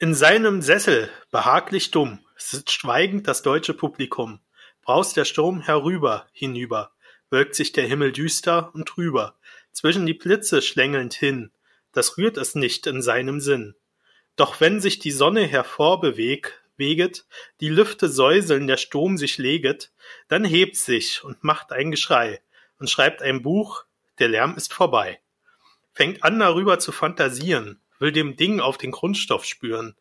In seinem Sessel, behaglich dumm, sitzt schweigend das deutsche Publikum. Braust der Sturm herüber, hinüber, wölkt sich der Himmel düster und trüber, zwischen die Blitze schlängelnd hin, das rührt es nicht in seinem Sinn. Doch wenn sich die Sonne hervorbewegt, weget, die Lüfte säuseln, der Sturm sich leget, dann hebt sich und macht ein Geschrei und schreibt ein Buch, der Lärm ist vorbei. Fängt an darüber zu fantasieren, will dem Ding auf den Grundstoff spüren,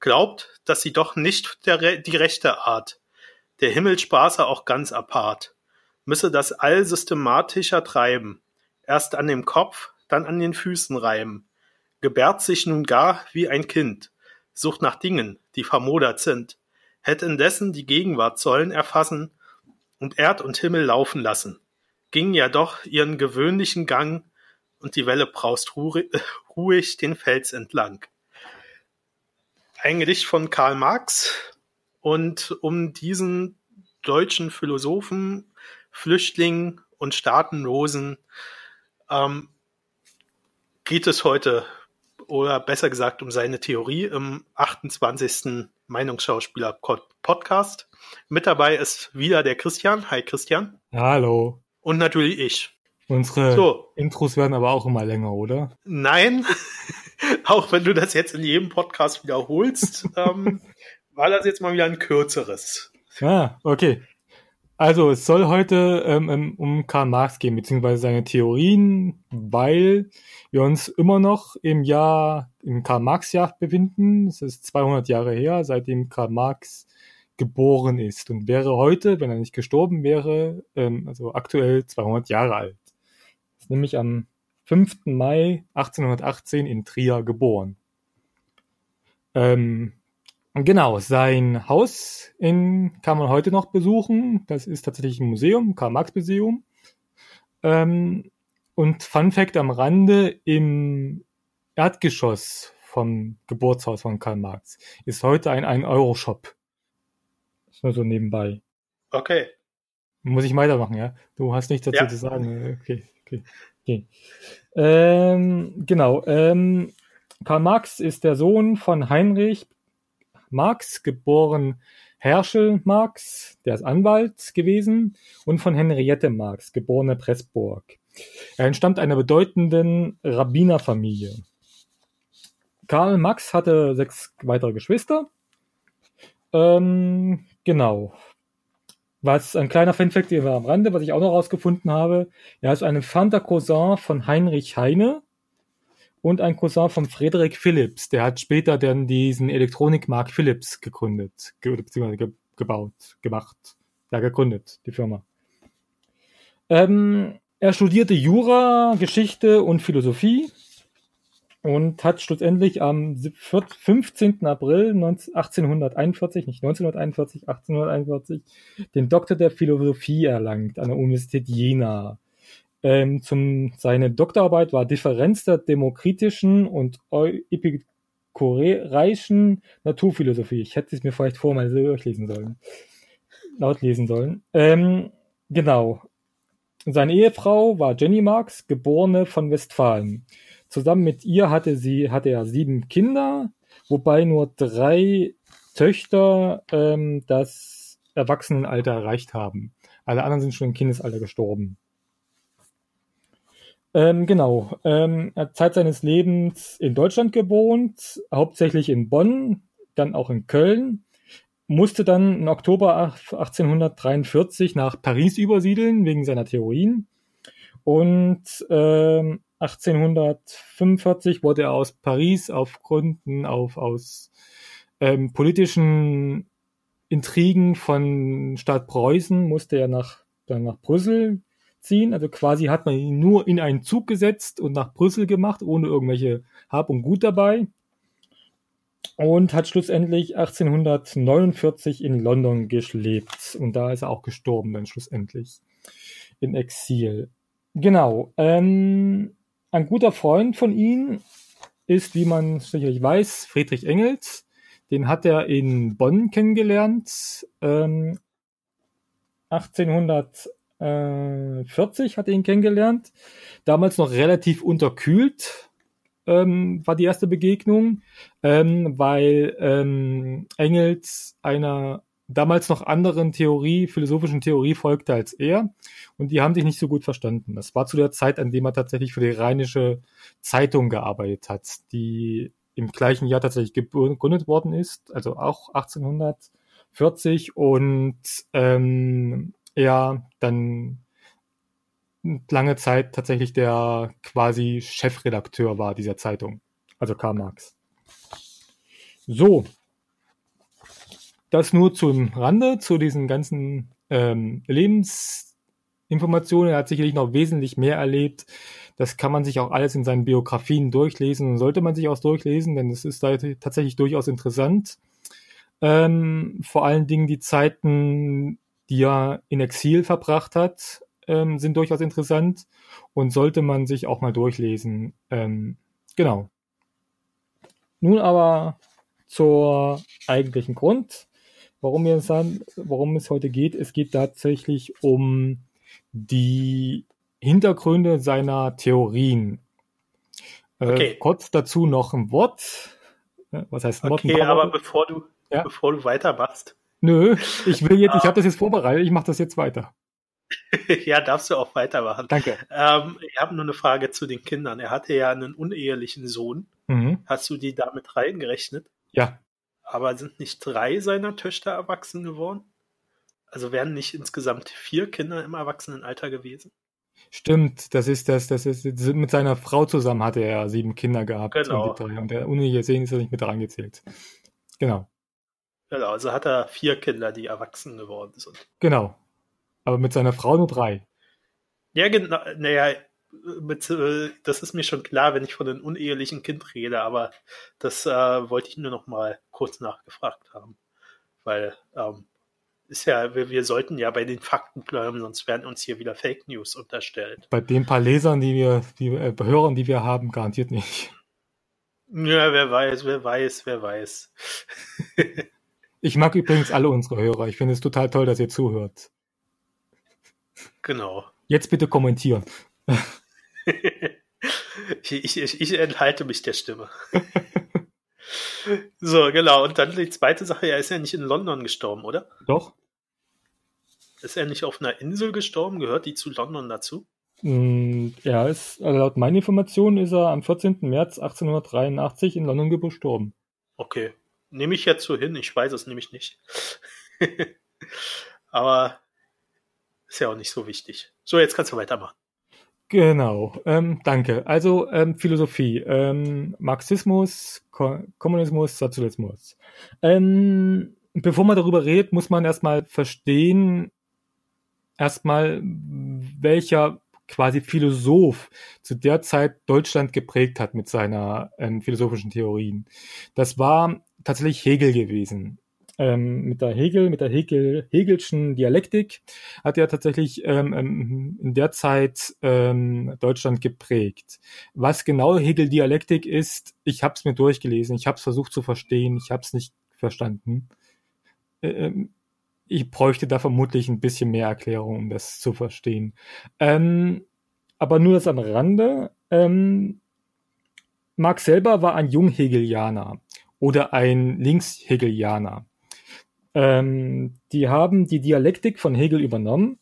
glaubt, dass sie doch nicht der, die rechte Art, der Himmel spaße auch ganz apart, müsse das All systematischer treiben, erst an dem Kopf, dann an den Füßen reiben, gebärt sich nun gar wie ein Kind, sucht nach Dingen, die vermodert sind, hätt indessen die Gegenwart sollen erfassen und Erd und Himmel laufen lassen, ging ja doch ihren gewöhnlichen Gang, und die Welle braust ruhig den Fels entlang. Ein Gedicht von Karl Marx und um diesen deutschen Philosophen, Flüchtling und Staatenlosen ähm, geht es heute, oder besser gesagt um seine Theorie im 28. Meinungsschauspieler-Podcast. Mit dabei ist wieder der Christian. Hi Christian. Hallo. Und natürlich ich. Unsere so. Intros werden aber auch immer länger, oder? Nein, auch wenn du das jetzt in jedem Podcast wiederholst, ähm, war das jetzt mal wieder ein kürzeres. Ah, okay. Also es soll heute ähm, um Karl Marx gehen, beziehungsweise seine Theorien, weil wir uns immer noch im Jahr, im Karl-Marx-Jahr befinden. Es ist 200 Jahre her, seitdem Karl Marx geboren ist und wäre heute, wenn er nicht gestorben wäre, ähm, also aktuell 200 Jahre alt nämlich am 5. Mai 1818 in Trier geboren. Ähm, genau, sein Haus in, kann man heute noch besuchen. Das ist tatsächlich ein Museum, Karl-Marx-Museum. Ähm, und Fun Fact am Rande, im Erdgeschoss vom Geburtshaus von Karl Marx ist heute ein 1-Euro-Shop. Ist nur so nebenbei. Okay. Muss ich weitermachen, ja? Du hast nichts dazu ja. zu sagen. Okay. Okay. okay. Ähm, genau. Ähm, Karl Marx ist der Sohn von Heinrich Marx, geboren Herschel Marx, der ist Anwalt gewesen, und von Henriette Marx, geborene Pressburg. Er entstammt einer bedeutenden Rabbinerfamilie. Karl Marx hatte sechs weitere Geschwister. Ähm, genau. Was ein kleiner Fanfact war am Rande, was ich auch noch rausgefunden habe. Er ist ein entfernter Cousin von Heinrich Heine und ein Cousin von Friedrich Philips. Der hat später dann diesen Elektronikmarkt Philips gegründet, ge beziehungsweise ge gebaut, gemacht. Ja, gegründet, die Firma. Ähm, er studierte Jura, Geschichte und Philosophie und hat schlussendlich am 15. April 1841, nicht 1941, 1841, den Doktor der Philosophie erlangt an der Universität Jena. Ähm, zum, seine Doktorarbeit war Differenz der demokritischen und epikureischen Naturphilosophie. Ich hätte es mir vielleicht vorher mal durchlesen sollen. Laut lesen sollen. Ähm, genau. Seine Ehefrau war Jenny Marx, geborene von Westfalen. Zusammen mit ihr hatte sie, hatte er sieben Kinder, wobei nur drei Töchter ähm, das Erwachsenenalter erreicht haben. Alle anderen sind schon im Kindesalter gestorben. Ähm, genau. Ähm, er hat Zeit seines Lebens in Deutschland gewohnt, hauptsächlich in Bonn, dann auch in Köln, musste dann im Oktober 1843 nach Paris übersiedeln wegen seiner Theorien und ähm, 1845 wurde er aus Paris auf Gründen auf, aus ähm, politischen Intrigen von Stadt Preußen musste er nach, dann nach Brüssel ziehen. Also quasi hat man ihn nur in einen Zug gesetzt und nach Brüssel gemacht, ohne irgendwelche Hab und Gut dabei. Und hat schlussendlich 1849 in London gelebt. Und da ist er auch gestorben dann schlussendlich. In Exil. Genau. Ähm, ein guter Freund von ihm ist, wie man sicherlich weiß, Friedrich Engels. Den hat er in Bonn kennengelernt. Ähm, 1840 hat er ihn kennengelernt. Damals noch relativ unterkühlt. ähm, war die erste Begegnung, ähm, weil ähm, Engels einer damals noch anderen Theorie, philosophischen Theorie folgte als er. Und die haben sich nicht so gut verstanden. Das war zu der Zeit, an dem er tatsächlich für die Rheinische Zeitung gearbeitet hat, die im gleichen Jahr tatsächlich gegründet worden ist, also auch 1840 und ähm, er dann lange Zeit tatsächlich der quasi Chefredakteur war dieser Zeitung, also Karl Marx. So, das nur zum Rande, zu diesen ganzen ähm, Lebensinformationen. Er hat sicherlich noch wesentlich mehr erlebt. Das kann man sich auch alles in seinen Biografien durchlesen und sollte man sich auch durchlesen, denn es ist tatsächlich durchaus interessant. Ähm, vor allen Dingen die Zeiten, die er in Exil verbracht hat, ähm, sind durchaus interessant und sollte man sich auch mal durchlesen. Ähm, genau. Nun aber zur eigentlichen Grund warum, wir sagen, warum es heute geht. Es geht tatsächlich um die Hintergründe seiner Theorien. Äh, okay. kurz dazu noch ein Wort. Was heißt ein Wort? Okay, aber bevor du, ja? bevor du weitermachst. Nö, ich will jetzt, ich habe das jetzt vorbereitet, ich mache das jetzt weiter. ja, darfst du auch weitermachen. Danke. Ähm, ich habe nur eine Frage zu den Kindern. Er hatte ja einen unehelichen Sohn. Mhm. Hast du die damit reingerechnet? Ja. Aber sind nicht drei seiner Töchter erwachsen geworden? Also wären nicht insgesamt vier Kinder im Erwachsenenalter gewesen? Stimmt, das ist das, das ist mit seiner Frau zusammen hatte er sieben Kinder gehabt. Genau. Und, und der uneheliche Sehen ist er nicht mit reingezählt. Genau. Genau, also hat er vier Kinder, die erwachsen geworden sind. Genau. Aber mit seiner Frau nur drei. Ja, genau. Naja, mit, äh, das ist mir schon klar, wenn ich von einem unehelichen Kind rede, aber das äh, wollte ich nur noch mal kurz nachgefragt haben. Weil ähm, ist ja, wir, wir sollten ja bei den Fakten bleiben, sonst werden uns hier wieder Fake News unterstellt. Bei den paar Lesern, die wir, die äh, Hörern, die wir haben, garantiert nicht. Ja, wer weiß, wer weiß, wer weiß. ich mag übrigens alle unsere Hörer. Ich finde es total toll, dass ihr zuhört. Genau. Jetzt bitte kommentieren. ich, ich, ich enthalte mich der Stimme. so, genau. Und dann die zweite Sache, er ist ja nicht in London gestorben, oder? Doch. Ist er nicht auf einer Insel gestorben? Gehört die zu London dazu? Mm, er ist, also laut meinen Informationen ist er am 14. März 1883 in London gestorben. Okay. Nehme ich jetzt so hin, ich weiß es nämlich nicht. Aber ist ja auch nicht so wichtig. So, jetzt kannst du weitermachen. Genau, ähm, danke. Also ähm, Philosophie, ähm, Marxismus, Ko Kommunismus, Sozialismus. Ähm, bevor man darüber redet, muss man erstmal verstehen, erstmal, welcher quasi Philosoph zu der Zeit Deutschland geprägt hat mit seiner ähm, philosophischen Theorien. Das war tatsächlich Hegel gewesen ähm, mit der Hegel, mit der Hegel, Hegelschen Dialektik hat er tatsächlich ähm, ähm, in der Zeit ähm, Deutschland geprägt. Was genau Hegel-Dialektik ist, ich habe es mir durchgelesen, ich habe es versucht zu verstehen, ich habe es nicht verstanden. Ähm, ich bräuchte da vermutlich ein bisschen mehr Erklärung, um das zu verstehen. Ähm, aber nur das am Rande. Ähm, Marx selber war ein Junghegelianer oder ein Linkshegelianer. Ähm, die haben die Dialektik von Hegel übernommen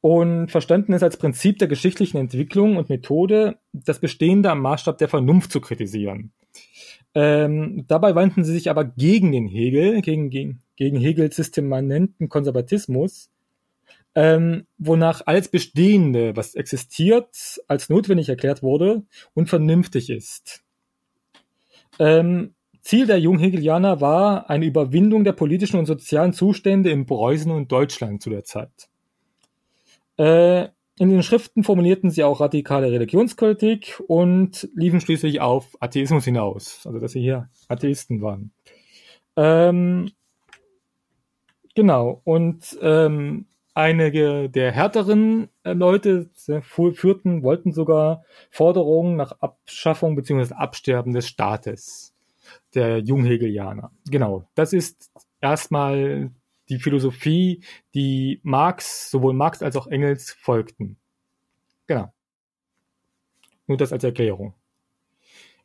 und verstanden es als Prinzip der geschichtlichen Entwicklung und Methode, das Bestehende am Maßstab der Vernunft zu kritisieren. Ähm, dabei wandten sie sich aber gegen den Hegel, gegen, gegen, gegen Hegels systemanenten Konservatismus, ähm, wonach alles Bestehende, was existiert, als notwendig erklärt wurde und vernünftig ist. Ähm, Ziel der Junghegelianer war eine Überwindung der politischen und sozialen Zustände in Preußen und Deutschland zu der Zeit. Äh, in den Schriften formulierten sie auch radikale Religionskritik und liefen schließlich auf Atheismus hinaus, also dass sie hier Atheisten waren. Ähm, genau, und ähm, einige der härteren äh, Leute führten, wollten sogar Forderungen nach Abschaffung bzw. Absterben des Staates der Junghegelianer. Genau, das ist erstmal die Philosophie, die Marx, sowohl Marx als auch Engels folgten. Genau. Nur das als Erklärung.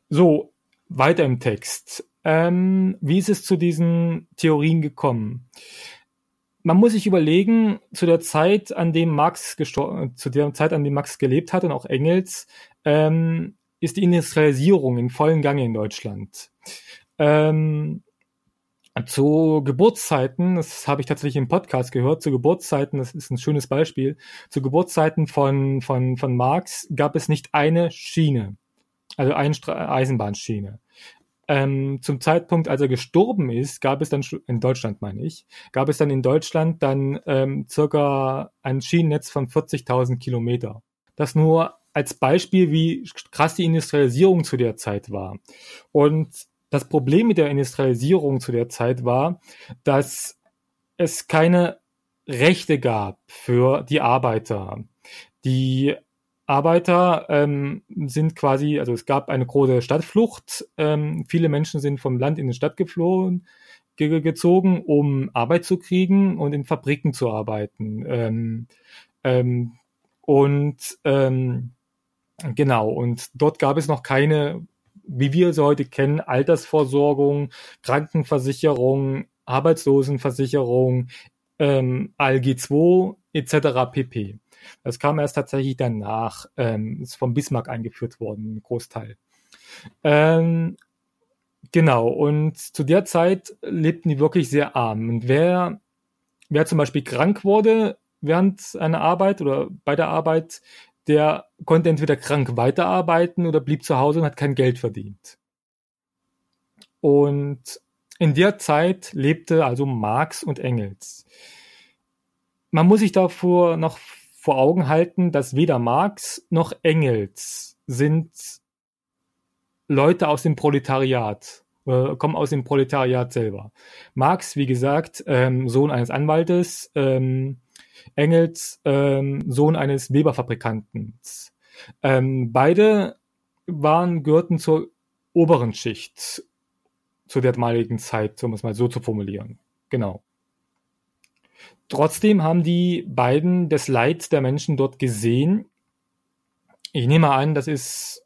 So, weiter im Text. Ähm, wie ist es zu diesen Theorien gekommen? Man muss sich überlegen, zu der Zeit, an dem Marx zu der Zeit, an dem Marx gelebt hat und auch Engels, ähm, ist die Industrialisierung in vollen Gange in Deutschland. Ähm, zu Geburtszeiten, das habe ich tatsächlich im Podcast gehört, zu Geburtszeiten, das ist ein schönes Beispiel, zu Geburtszeiten von, von, von Marx gab es nicht eine Schiene, also eine Stra Eisenbahnschiene. Ähm, zum Zeitpunkt, als er gestorben ist, gab es dann, in Deutschland meine ich, gab es dann in Deutschland dann ähm, circa ein Schienennetz von 40.000 Kilometer. Das nur als Beispiel, wie krass die Industrialisierung zu der Zeit war. Und das Problem mit der Industrialisierung zu der Zeit war, dass es keine Rechte gab für die Arbeiter. Die Arbeiter ähm, sind quasi, also es gab eine große Stadtflucht. Ähm, viele Menschen sind vom Land in die Stadt geflohen, ge gezogen, um Arbeit zu kriegen und in Fabriken zu arbeiten. Ähm, ähm, und ähm, genau, und dort gab es noch keine, wie wir sie heute kennen, Altersvorsorgung, Krankenversicherung, Arbeitslosenversicherung, ähm, ALG 2 etc. pp. Das kam erst tatsächlich danach, ähm, ist vom Bismarck eingeführt worden, ein Großteil. Ähm, genau, und zu der Zeit lebten die wirklich sehr arm. Und wer, wer zum Beispiel krank wurde während einer Arbeit oder bei der Arbeit, der konnte entweder krank weiterarbeiten oder blieb zu Hause und hat kein Geld verdient. Und in der Zeit lebte also Marx und Engels. Man muss sich davor noch vor Augen halten, dass weder Marx noch Engels sind Leute aus dem Proletariat, äh, kommen aus dem Proletariat selber. Marx, wie gesagt, ähm, Sohn eines Anwaltes, ähm, Engels, ähm, Sohn eines Weberfabrikanten. Ähm, beide waren, gehörten zur oberen Schicht zu der damaligen Zeit, um es mal so zu formulieren. Genau. Trotzdem haben die beiden das Leid der Menschen dort gesehen. Ich nehme an, das ist,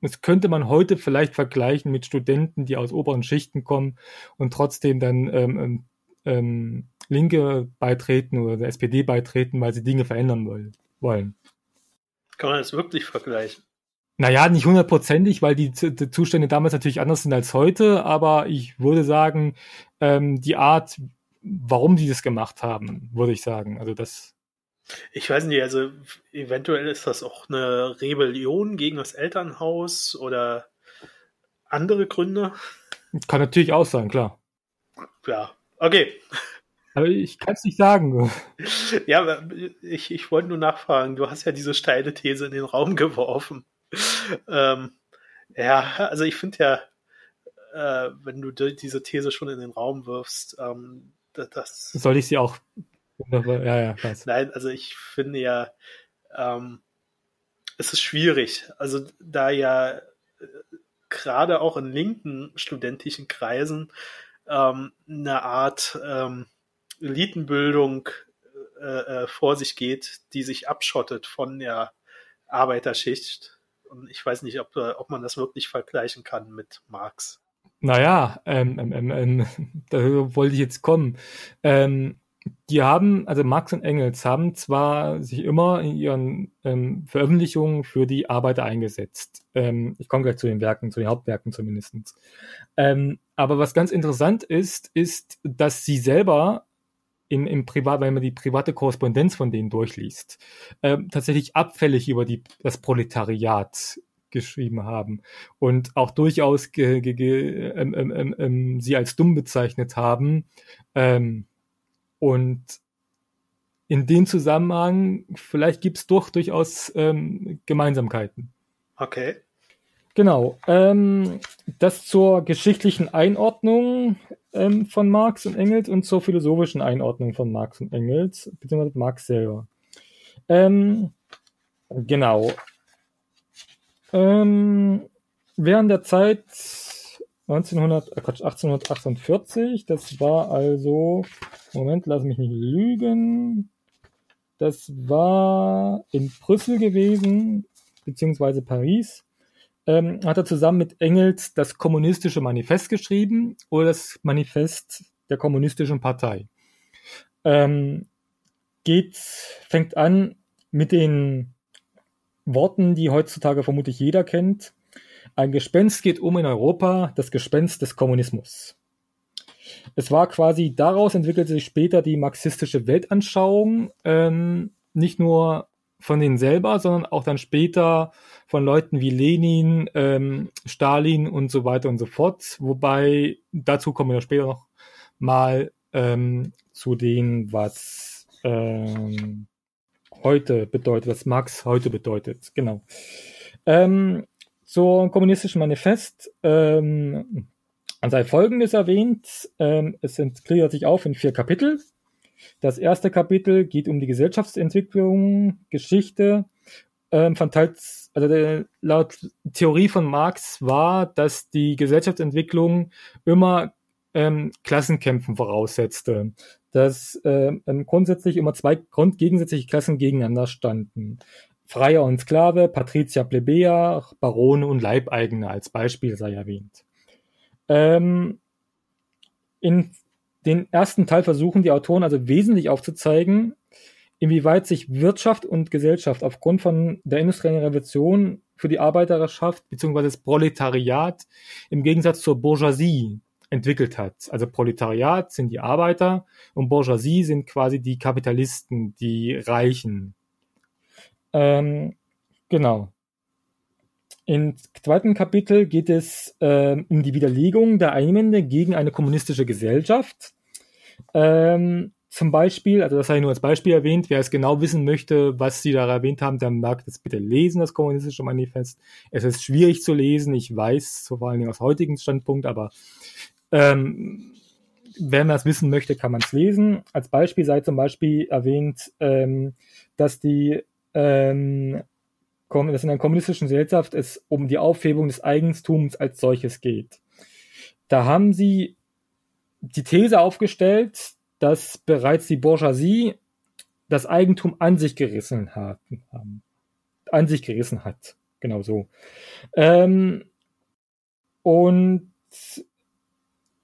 das könnte man heute vielleicht vergleichen mit Studenten, die aus oberen Schichten kommen und trotzdem dann ähm, ähm, ähm Linke beitreten oder der SPD beitreten, weil sie Dinge verändern wollen. Kann man das wirklich vergleichen? Naja, nicht hundertprozentig, weil die, die, Zustände damals natürlich anders sind als heute, aber ich würde sagen, ähm, die Art, warum die das gemacht haben, würde ich sagen. Also das. Ich weiß nicht, also eventuell ist das auch eine Rebellion gegen das Elternhaus oder andere Gründe. Kann natürlich auch sein, klar. Ja, okay. Aber ich kann es nicht sagen. Ja, ich, ich wollte nur nachfragen. Du hast ja diese steile These in den Raum geworfen. Ähm, ja, also ich finde ja, äh, wenn du diese These schon in den Raum wirfst, ähm, das. Soll ich sie auch? Ja, ja, weiß. Nein, also ich finde ja, ähm, es ist schwierig. Also da ja äh, gerade auch in linken studentischen Kreisen ähm, eine Art ähm, Elitenbildung äh, äh, vor sich geht, die sich abschottet von der Arbeiterschicht. Und ich weiß nicht, ob, äh, ob man das wirklich vergleichen kann mit Marx. Naja, ähm, ähm, ähm, ähm da wollte ich jetzt kommen. Ähm, die haben, also Marx und Engels haben zwar sich immer in ihren ähm, Veröffentlichungen für die Arbeiter eingesetzt. Ähm, ich komme gleich zu den Werken, zu den Hauptwerken zumindest. Ähm, aber was ganz interessant ist, ist, dass sie selber im, im Privat, wenn man die private Korrespondenz von denen durchliest, äh, tatsächlich abfällig über die, das Proletariat geschrieben haben und auch durchaus ge, ge, ge, ähm, ähm, ähm, ähm, sie als dumm bezeichnet haben. Ähm, und in dem Zusammenhang, vielleicht gibt es doch durchaus ähm, Gemeinsamkeiten. Okay. Genau. Ähm, das zur geschichtlichen Einordnung ähm, von Marx und Engels und zur philosophischen Einordnung von Marx und Engels, beziehungsweise Marx selber. Ähm, genau. Ähm, während der Zeit 1900, äh Quatsch, 1848, das war also, Moment, lass mich nicht lügen, das war in Brüssel gewesen, beziehungsweise Paris, ähm, hat er zusammen mit Engels das Kommunistische Manifest geschrieben oder das Manifest der Kommunistischen Partei. Ähm, geht, fängt an mit den Worten, die heutzutage vermutlich jeder kennt. Ein Gespenst geht um in Europa, das Gespenst des Kommunismus. Es war quasi, daraus entwickelte sich später die marxistische Weltanschauung, ähm, nicht nur von denen selber, sondern auch dann später von Leuten wie Lenin, ähm, Stalin und so weiter und so fort. Wobei, dazu kommen wir später noch mal ähm, zu dem, was ähm, heute bedeutet, was Marx heute bedeutet. Genau. Ähm, zur kommunistischen Manifest ähm, sei Folgendes erwähnt. Ähm, es gliedert sich auf in vier Kapitel. Das erste Kapitel geht um die Gesellschaftsentwicklung, Geschichte. Ähm, von teils, also der, laut Theorie von Marx war, dass die Gesellschaftsentwicklung immer ähm, Klassenkämpfen voraussetzte, dass ähm, grundsätzlich immer zwei grundgegensätzliche Klassen gegeneinander standen. Freier und Sklave, Patrizier, Plebejer, Barone und Leibeigene als Beispiel sei erwähnt. Ähm, in den ersten Teil versuchen die Autoren also wesentlich aufzuzeigen, inwieweit sich Wirtschaft und Gesellschaft aufgrund von der industriellen Revolution für die Arbeiterschaft bzw. das Proletariat im Gegensatz zur Bourgeoisie entwickelt hat. Also Proletariat sind die Arbeiter und Bourgeoisie sind quasi die Kapitalisten, die Reichen. Ähm, genau. Im zweiten Kapitel geht es äh, um die Widerlegung der Einwände gegen eine kommunistische Gesellschaft. Ähm, zum Beispiel, also das habe ich nur als Beispiel erwähnt, wer es genau wissen möchte, was Sie da erwähnt haben, der mag das bitte lesen, das kommunistische Manifest. Es ist schwierig zu lesen, ich weiß, so vor allen Dingen aus heutigem Standpunkt, aber ähm, wer das wissen möchte, kann man es lesen. Als Beispiel sei zum Beispiel erwähnt, ähm, dass die ähm, dass in einer kommunistischen Gesellschaft es um die Aufhebung des Eigentums als solches geht. Da haben sie die These aufgestellt, dass bereits die Bourgeoisie das Eigentum an sich gerissen hat. An sich gerissen hat. Genau so. Ähm, und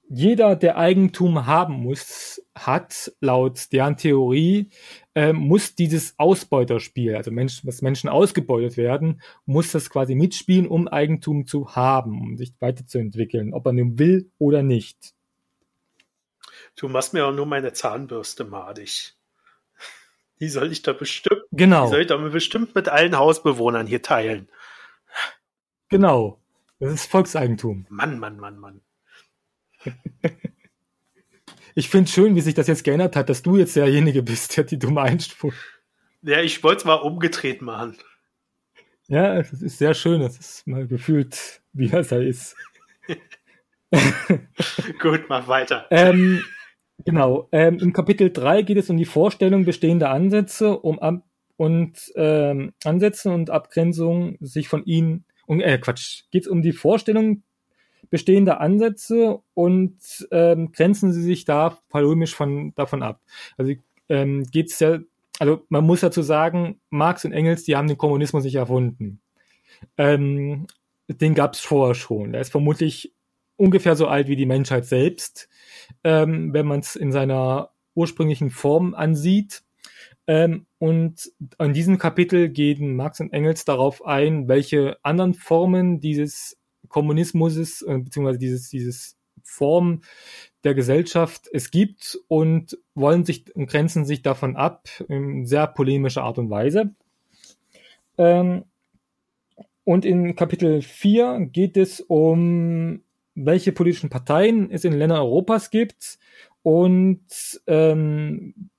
jeder, der Eigentum haben muss, hat laut deren Theorie, äh, muss dieses Ausbeuterspiel, also Menschen, dass Menschen ausgebeutet werden, muss das quasi mitspielen, um Eigentum zu haben, um sich weiterzuentwickeln, ob er nun will oder nicht. Du machst mir auch nur meine Zahnbürste madig. Die soll ich da bestimmt, genau. die soll ich da bestimmt mit allen Hausbewohnern hier teilen. Genau. Das ist Volkseigentum. Mann, Mann, Mann, Mann. Ich finde schön, wie sich das jetzt geändert hat, dass du jetzt derjenige bist, der die dumme Einspur. Ja, ich wollte es mal umgedreht machen. Ja, es ist sehr schön. Es ist mal gefühlt, wie das da ist. Gut, mach weiter. Ähm, genau. Ähm, Im Kapitel 3 geht es um die Vorstellung bestehender Ansätze um Ab und ähm, Ansätze und Abgrenzung sich von ihnen, um, äh, Quatsch, geht es um die Vorstellung bestehende Ansätze und ähm, grenzen sie sich da polemisch von, davon ab. Also ähm, geht es ja, also man muss dazu sagen, Marx und Engels, die haben den Kommunismus nicht erfunden. Ähm, den gab es vorher schon. Der ist vermutlich ungefähr so alt wie die Menschheit selbst, ähm, wenn man es in seiner ursprünglichen Form ansieht. Ähm, und an diesem Kapitel gehen Marx und Engels darauf ein, welche anderen Formen dieses Kommunismus äh, beziehungsweise dieses, dieses Form der Gesellschaft es gibt und wollen sich und grenzen sich davon ab in sehr polemischer Art und Weise. Ähm, und in Kapitel 4 geht es um, welche politischen Parteien es in Ländern Europas gibt und ähm,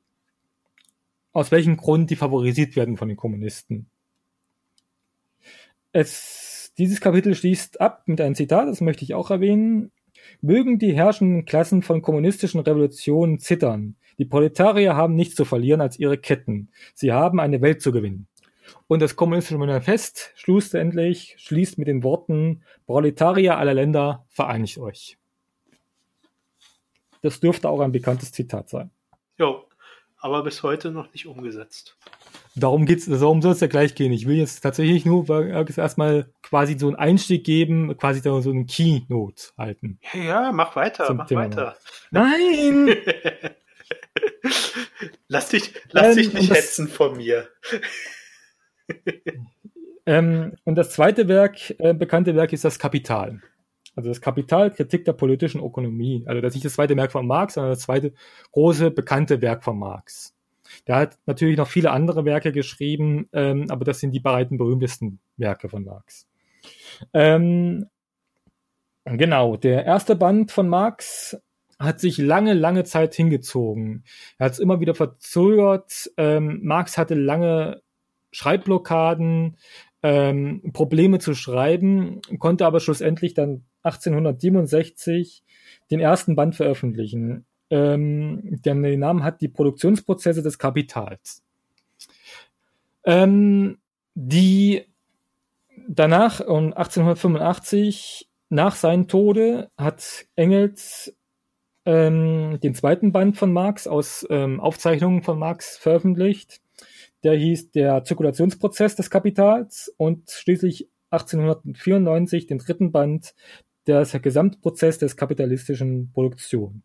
aus welchem Grund die favorisiert werden von den Kommunisten. Es dieses Kapitel schließt ab mit einem Zitat, das möchte ich auch erwähnen. Mögen die herrschenden Klassen von kommunistischen Revolutionen zittern. Die Proletarier haben nichts zu verlieren als ihre Ketten. Sie haben eine Welt zu gewinnen. Und das kommunistische Manifest schlussendlich schließt mit den Worten Proletarier aller Länder, vereinigt euch. Das dürfte auch ein bekanntes Zitat sein. Jo, aber bis heute noch nicht umgesetzt. darum geht's, darum soll es ja gleich gehen. Ich will jetzt tatsächlich nur erstmal quasi so einen Einstieg geben, quasi so einen Keynote halten. Ja, ja mach weiter, mach Thema. weiter. Nein! lass dich, lass ähm, dich nicht hetzen von mir. Ähm, und das zweite Werk, äh, bekannte Werk ist das Kapital. Also das Kapital, Kritik der politischen Ökonomie. Also das ist nicht das zweite Werk von Marx, sondern das zweite große, bekannte Werk von Marx. Der hat natürlich noch viele andere Werke geschrieben, ähm, aber das sind die beiden berühmtesten Werke von Marx. Ähm, genau, der erste Band von Marx hat sich lange, lange Zeit hingezogen. Er hat es immer wieder verzögert. Ähm, Marx hatte lange Schreibblockaden, ähm, Probleme zu schreiben, konnte aber schlussendlich dann 1867 den ersten Band veröffentlichen ähm, der den Namen hat die Produktionsprozesse des Kapitals. Ähm, die danach, um 1885, nach seinem Tode, hat Engels ähm, den zweiten Band von Marx aus ähm, Aufzeichnungen von Marx veröffentlicht. Der hieß Der Zirkulationsprozess des Kapitals und schließlich 1894 den dritten Band Der Gesamtprozess des kapitalistischen Produktion.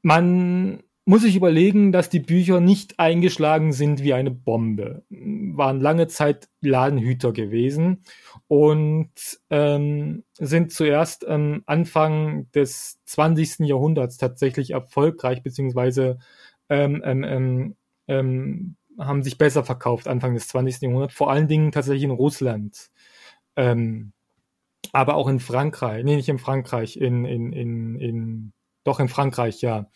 Man muss sich überlegen, dass die Bücher nicht eingeschlagen sind wie eine Bombe. Waren lange Zeit Ladenhüter gewesen und ähm, sind zuerst am Anfang des 20. Jahrhunderts tatsächlich erfolgreich, beziehungsweise ähm, ähm, ähm, haben sich besser verkauft Anfang des 20. Jahrhunderts, vor allen Dingen tatsächlich in Russland. Ähm, aber auch in Frankreich, nee, nicht in Frankreich, in, in, in, in doch in Frankreich, ja.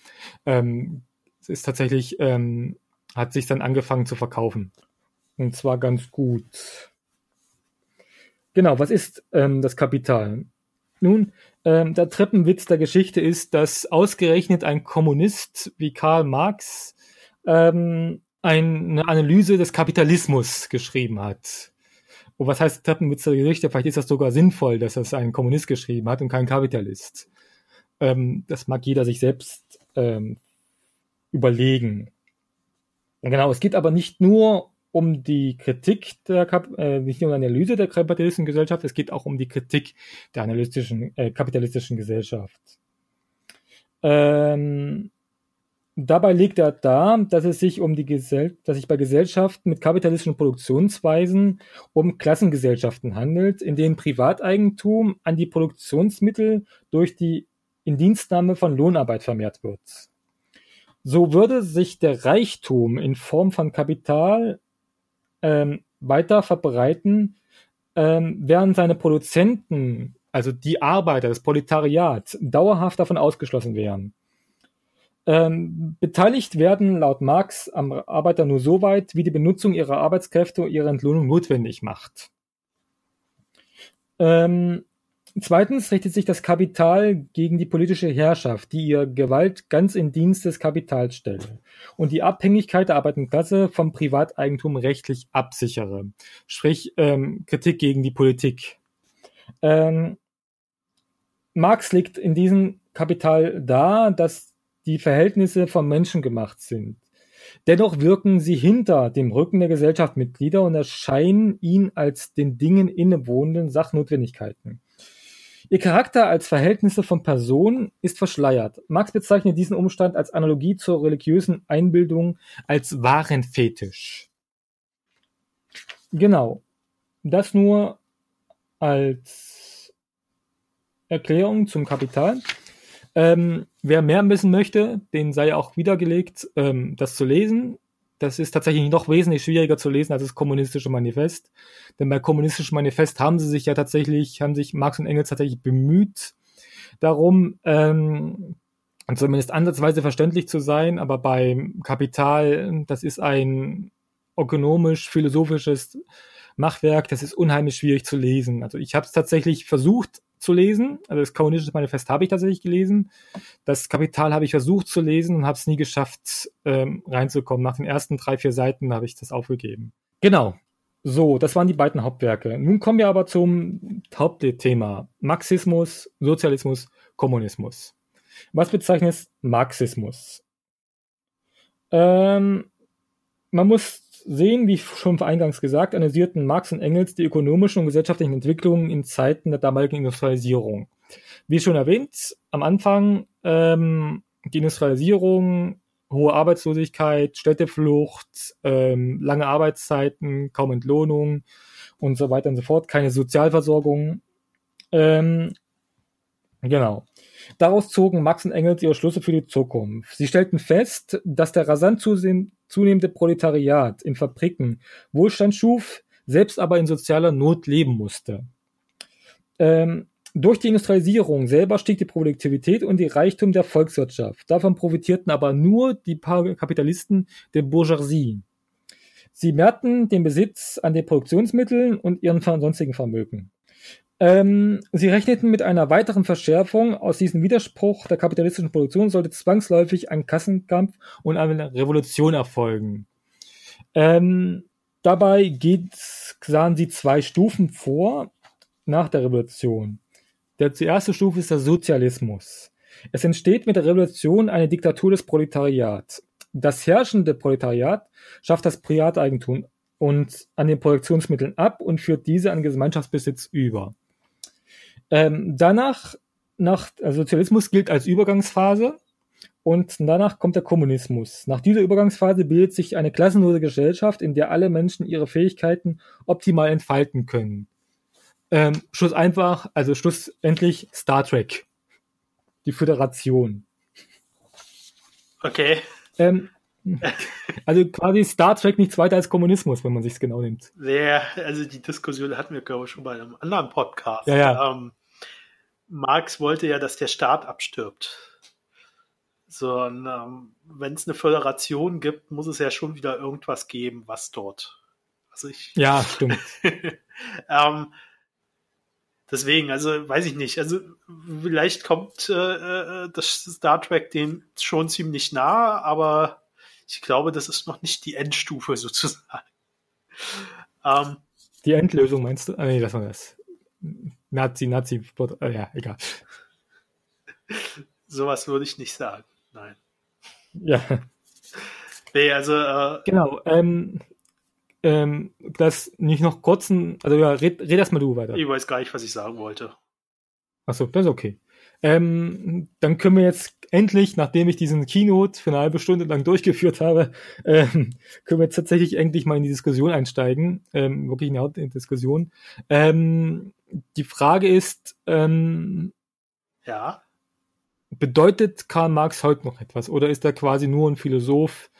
Ähm, es ist tatsächlich, ähm, hat sich dann angefangen zu verkaufen. Und zwar ganz gut. Genau, was ist ähm, das Kapital? Nun, ähm, der Treppenwitz der Geschichte ist, dass ausgerechnet ein Kommunist wie Karl Marx ähm, eine Analyse des Kapitalismus geschrieben hat. Und was heißt Treppenwitz der Geschichte? Vielleicht ist das sogar sinnvoll, dass das ein Kommunist geschrieben hat und kein Kapitalist. Ähm, das mag jeder sich selbst ähm, überlegen. Genau, es geht aber nicht nur um die Kritik der Kap äh, nicht nur um die Analyse der kapitalistischen Gesellschaft, es geht auch um die Kritik der analytischen, äh, kapitalistischen Gesellschaft. Ähm, dabei legt er dar, dass es sich um die Gesell dass sich bei Gesellschaften mit kapitalistischen Produktionsweisen um Klassengesellschaften handelt, in denen Privateigentum an die Produktionsmittel durch die Indienstnahme von Lohnarbeit vermehrt wird. So würde sich der Reichtum in Form von Kapital ähm, weiter verbreiten, ähm, während seine Produzenten, also die Arbeiter, das Proletariat, dauerhaft davon ausgeschlossen wären. Ähm, beteiligt werden laut Marx am Arbeiter nur so weit, wie die Benutzung ihrer Arbeitskräfte und ihre Entlohnung notwendig macht. Ähm, Zweitens richtet sich das Kapital gegen die politische Herrschaft, die ihr Gewalt ganz in Dienst des Kapitals stelle und die Abhängigkeit der arbeitenden Klasse vom Privateigentum rechtlich absichere. Sprich ähm, Kritik gegen die Politik. Ähm, Marx legt in diesem Kapital dar, dass die Verhältnisse vom Menschen gemacht sind. Dennoch wirken sie hinter dem Rücken der Gesellschaftsmitglieder und erscheinen ihnen als den Dingen innewohnenden Sachnotwendigkeiten. Ihr Charakter als Verhältnisse von Personen ist verschleiert. Marx bezeichnet diesen Umstand als Analogie zur religiösen Einbildung als wahren Fetisch. Genau. Das nur als Erklärung zum Kapital. Ähm, wer mehr wissen möchte, den sei auch wiedergelegt, ähm, das zu lesen. Das ist tatsächlich noch wesentlich schwieriger zu lesen als das kommunistische Manifest. Denn bei kommunistischem Manifest haben sie sich ja tatsächlich, haben sich Marx und Engels tatsächlich bemüht, darum, ähm, zumindest ansatzweise verständlich zu sein, aber beim Kapital, das ist ein ökonomisch-philosophisches Machwerk, das ist unheimlich schwierig zu lesen. Also ich habe es tatsächlich versucht zu lesen. Also das Kommunistische Manifest habe ich tatsächlich gelesen. Das Kapital habe ich versucht zu lesen und habe es nie geschafft, ähm, reinzukommen. Nach den ersten drei, vier Seiten habe ich das aufgegeben. Genau. So, das waren die beiden Hauptwerke. Nun kommen wir aber zum Hauptthema. Marxismus, Sozialismus, Kommunismus. Was bezeichnet Marxismus? Ähm, man muss sehen, wie schon eingangs gesagt, analysierten Marx und Engels die ökonomischen und gesellschaftlichen Entwicklungen in Zeiten der damaligen Industrialisierung. Wie schon erwähnt, am Anfang ähm, die Industrialisierung, hohe Arbeitslosigkeit, Städteflucht, ähm, lange Arbeitszeiten, kaum Entlohnung und so weiter und so fort, keine Sozialversorgung. Ähm, genau. Daraus zogen Marx und Engels ihre Schlüsse für die Zukunft. Sie stellten fest, dass der rasant zunehmende Proletariat in Fabriken Wohlstand schuf, selbst aber in sozialer Not leben musste. Ähm, durch die Industrialisierung selber stieg die Produktivität und die Reichtum der Volkswirtschaft. Davon profitierten aber nur die Kapitalisten der Bourgeoisie. Sie mehrten den Besitz an den Produktionsmitteln und ihren sonstigen Vermögen. Ähm, sie rechneten mit einer weiteren Verschärfung. Aus diesem Widerspruch der kapitalistischen Produktion sollte zwangsläufig ein Kassenkampf und eine Revolution erfolgen. Ähm, dabei sahen sie zwei Stufen vor nach der Revolution. Der, erste Stufe ist der Sozialismus. Es entsteht mit der Revolution eine Diktatur des Proletariats. Das herrschende Proletariat schafft das Privateigentum und an den Produktionsmitteln ab und führt diese an Gemeinschaftsbesitz über. Ähm, danach, nach, also Sozialismus gilt als Übergangsphase und danach kommt der Kommunismus. Nach dieser Übergangsphase bildet sich eine klassenlose Gesellschaft, in der alle Menschen ihre Fähigkeiten optimal entfalten können. Ähm, Schluss einfach, also schlussendlich Star Trek. Die Föderation. Okay. Ähm, also quasi Star Trek nichts weiter als Kommunismus, wenn man sich genau nimmt. Ja, also die Diskussion hatten wir, glaube ich, schon bei einem anderen Podcast. Ja, ja. Ähm, Marx wollte ja, dass der Staat abstirbt. So, ähm, wenn es eine Föderation gibt, muss es ja schon wieder irgendwas geben, was dort. Also ich. Ja, stimmt. ähm, deswegen, also weiß ich nicht. Also vielleicht kommt äh, äh, das Star Trek dem schon ziemlich nah, aber ich glaube, das ist noch nicht die Endstufe sozusagen. Ähm, die Endlösung meinst du? Ah, nee, das war das. Nazi, Nazi, äh, ja, egal. Sowas würde ich nicht sagen. Nein. Ja. Nee, also. Äh, genau. Ähm, ähm, das nicht noch kurzen, also ja, red, red erst mal du weiter. Ich weiß gar nicht, was ich sagen wollte. Achso, das ist okay. Ähm, dann können wir jetzt endlich, nachdem ich diesen Keynote für eine halbe Stunde lang durchgeführt habe, ähm, können wir jetzt tatsächlich endlich mal in die Diskussion einsteigen, ähm, wirklich in die Hauptdiskussion. Ähm, die Frage ist, ähm, ja. bedeutet Karl Marx heute noch etwas oder ist er quasi nur ein Philosoph,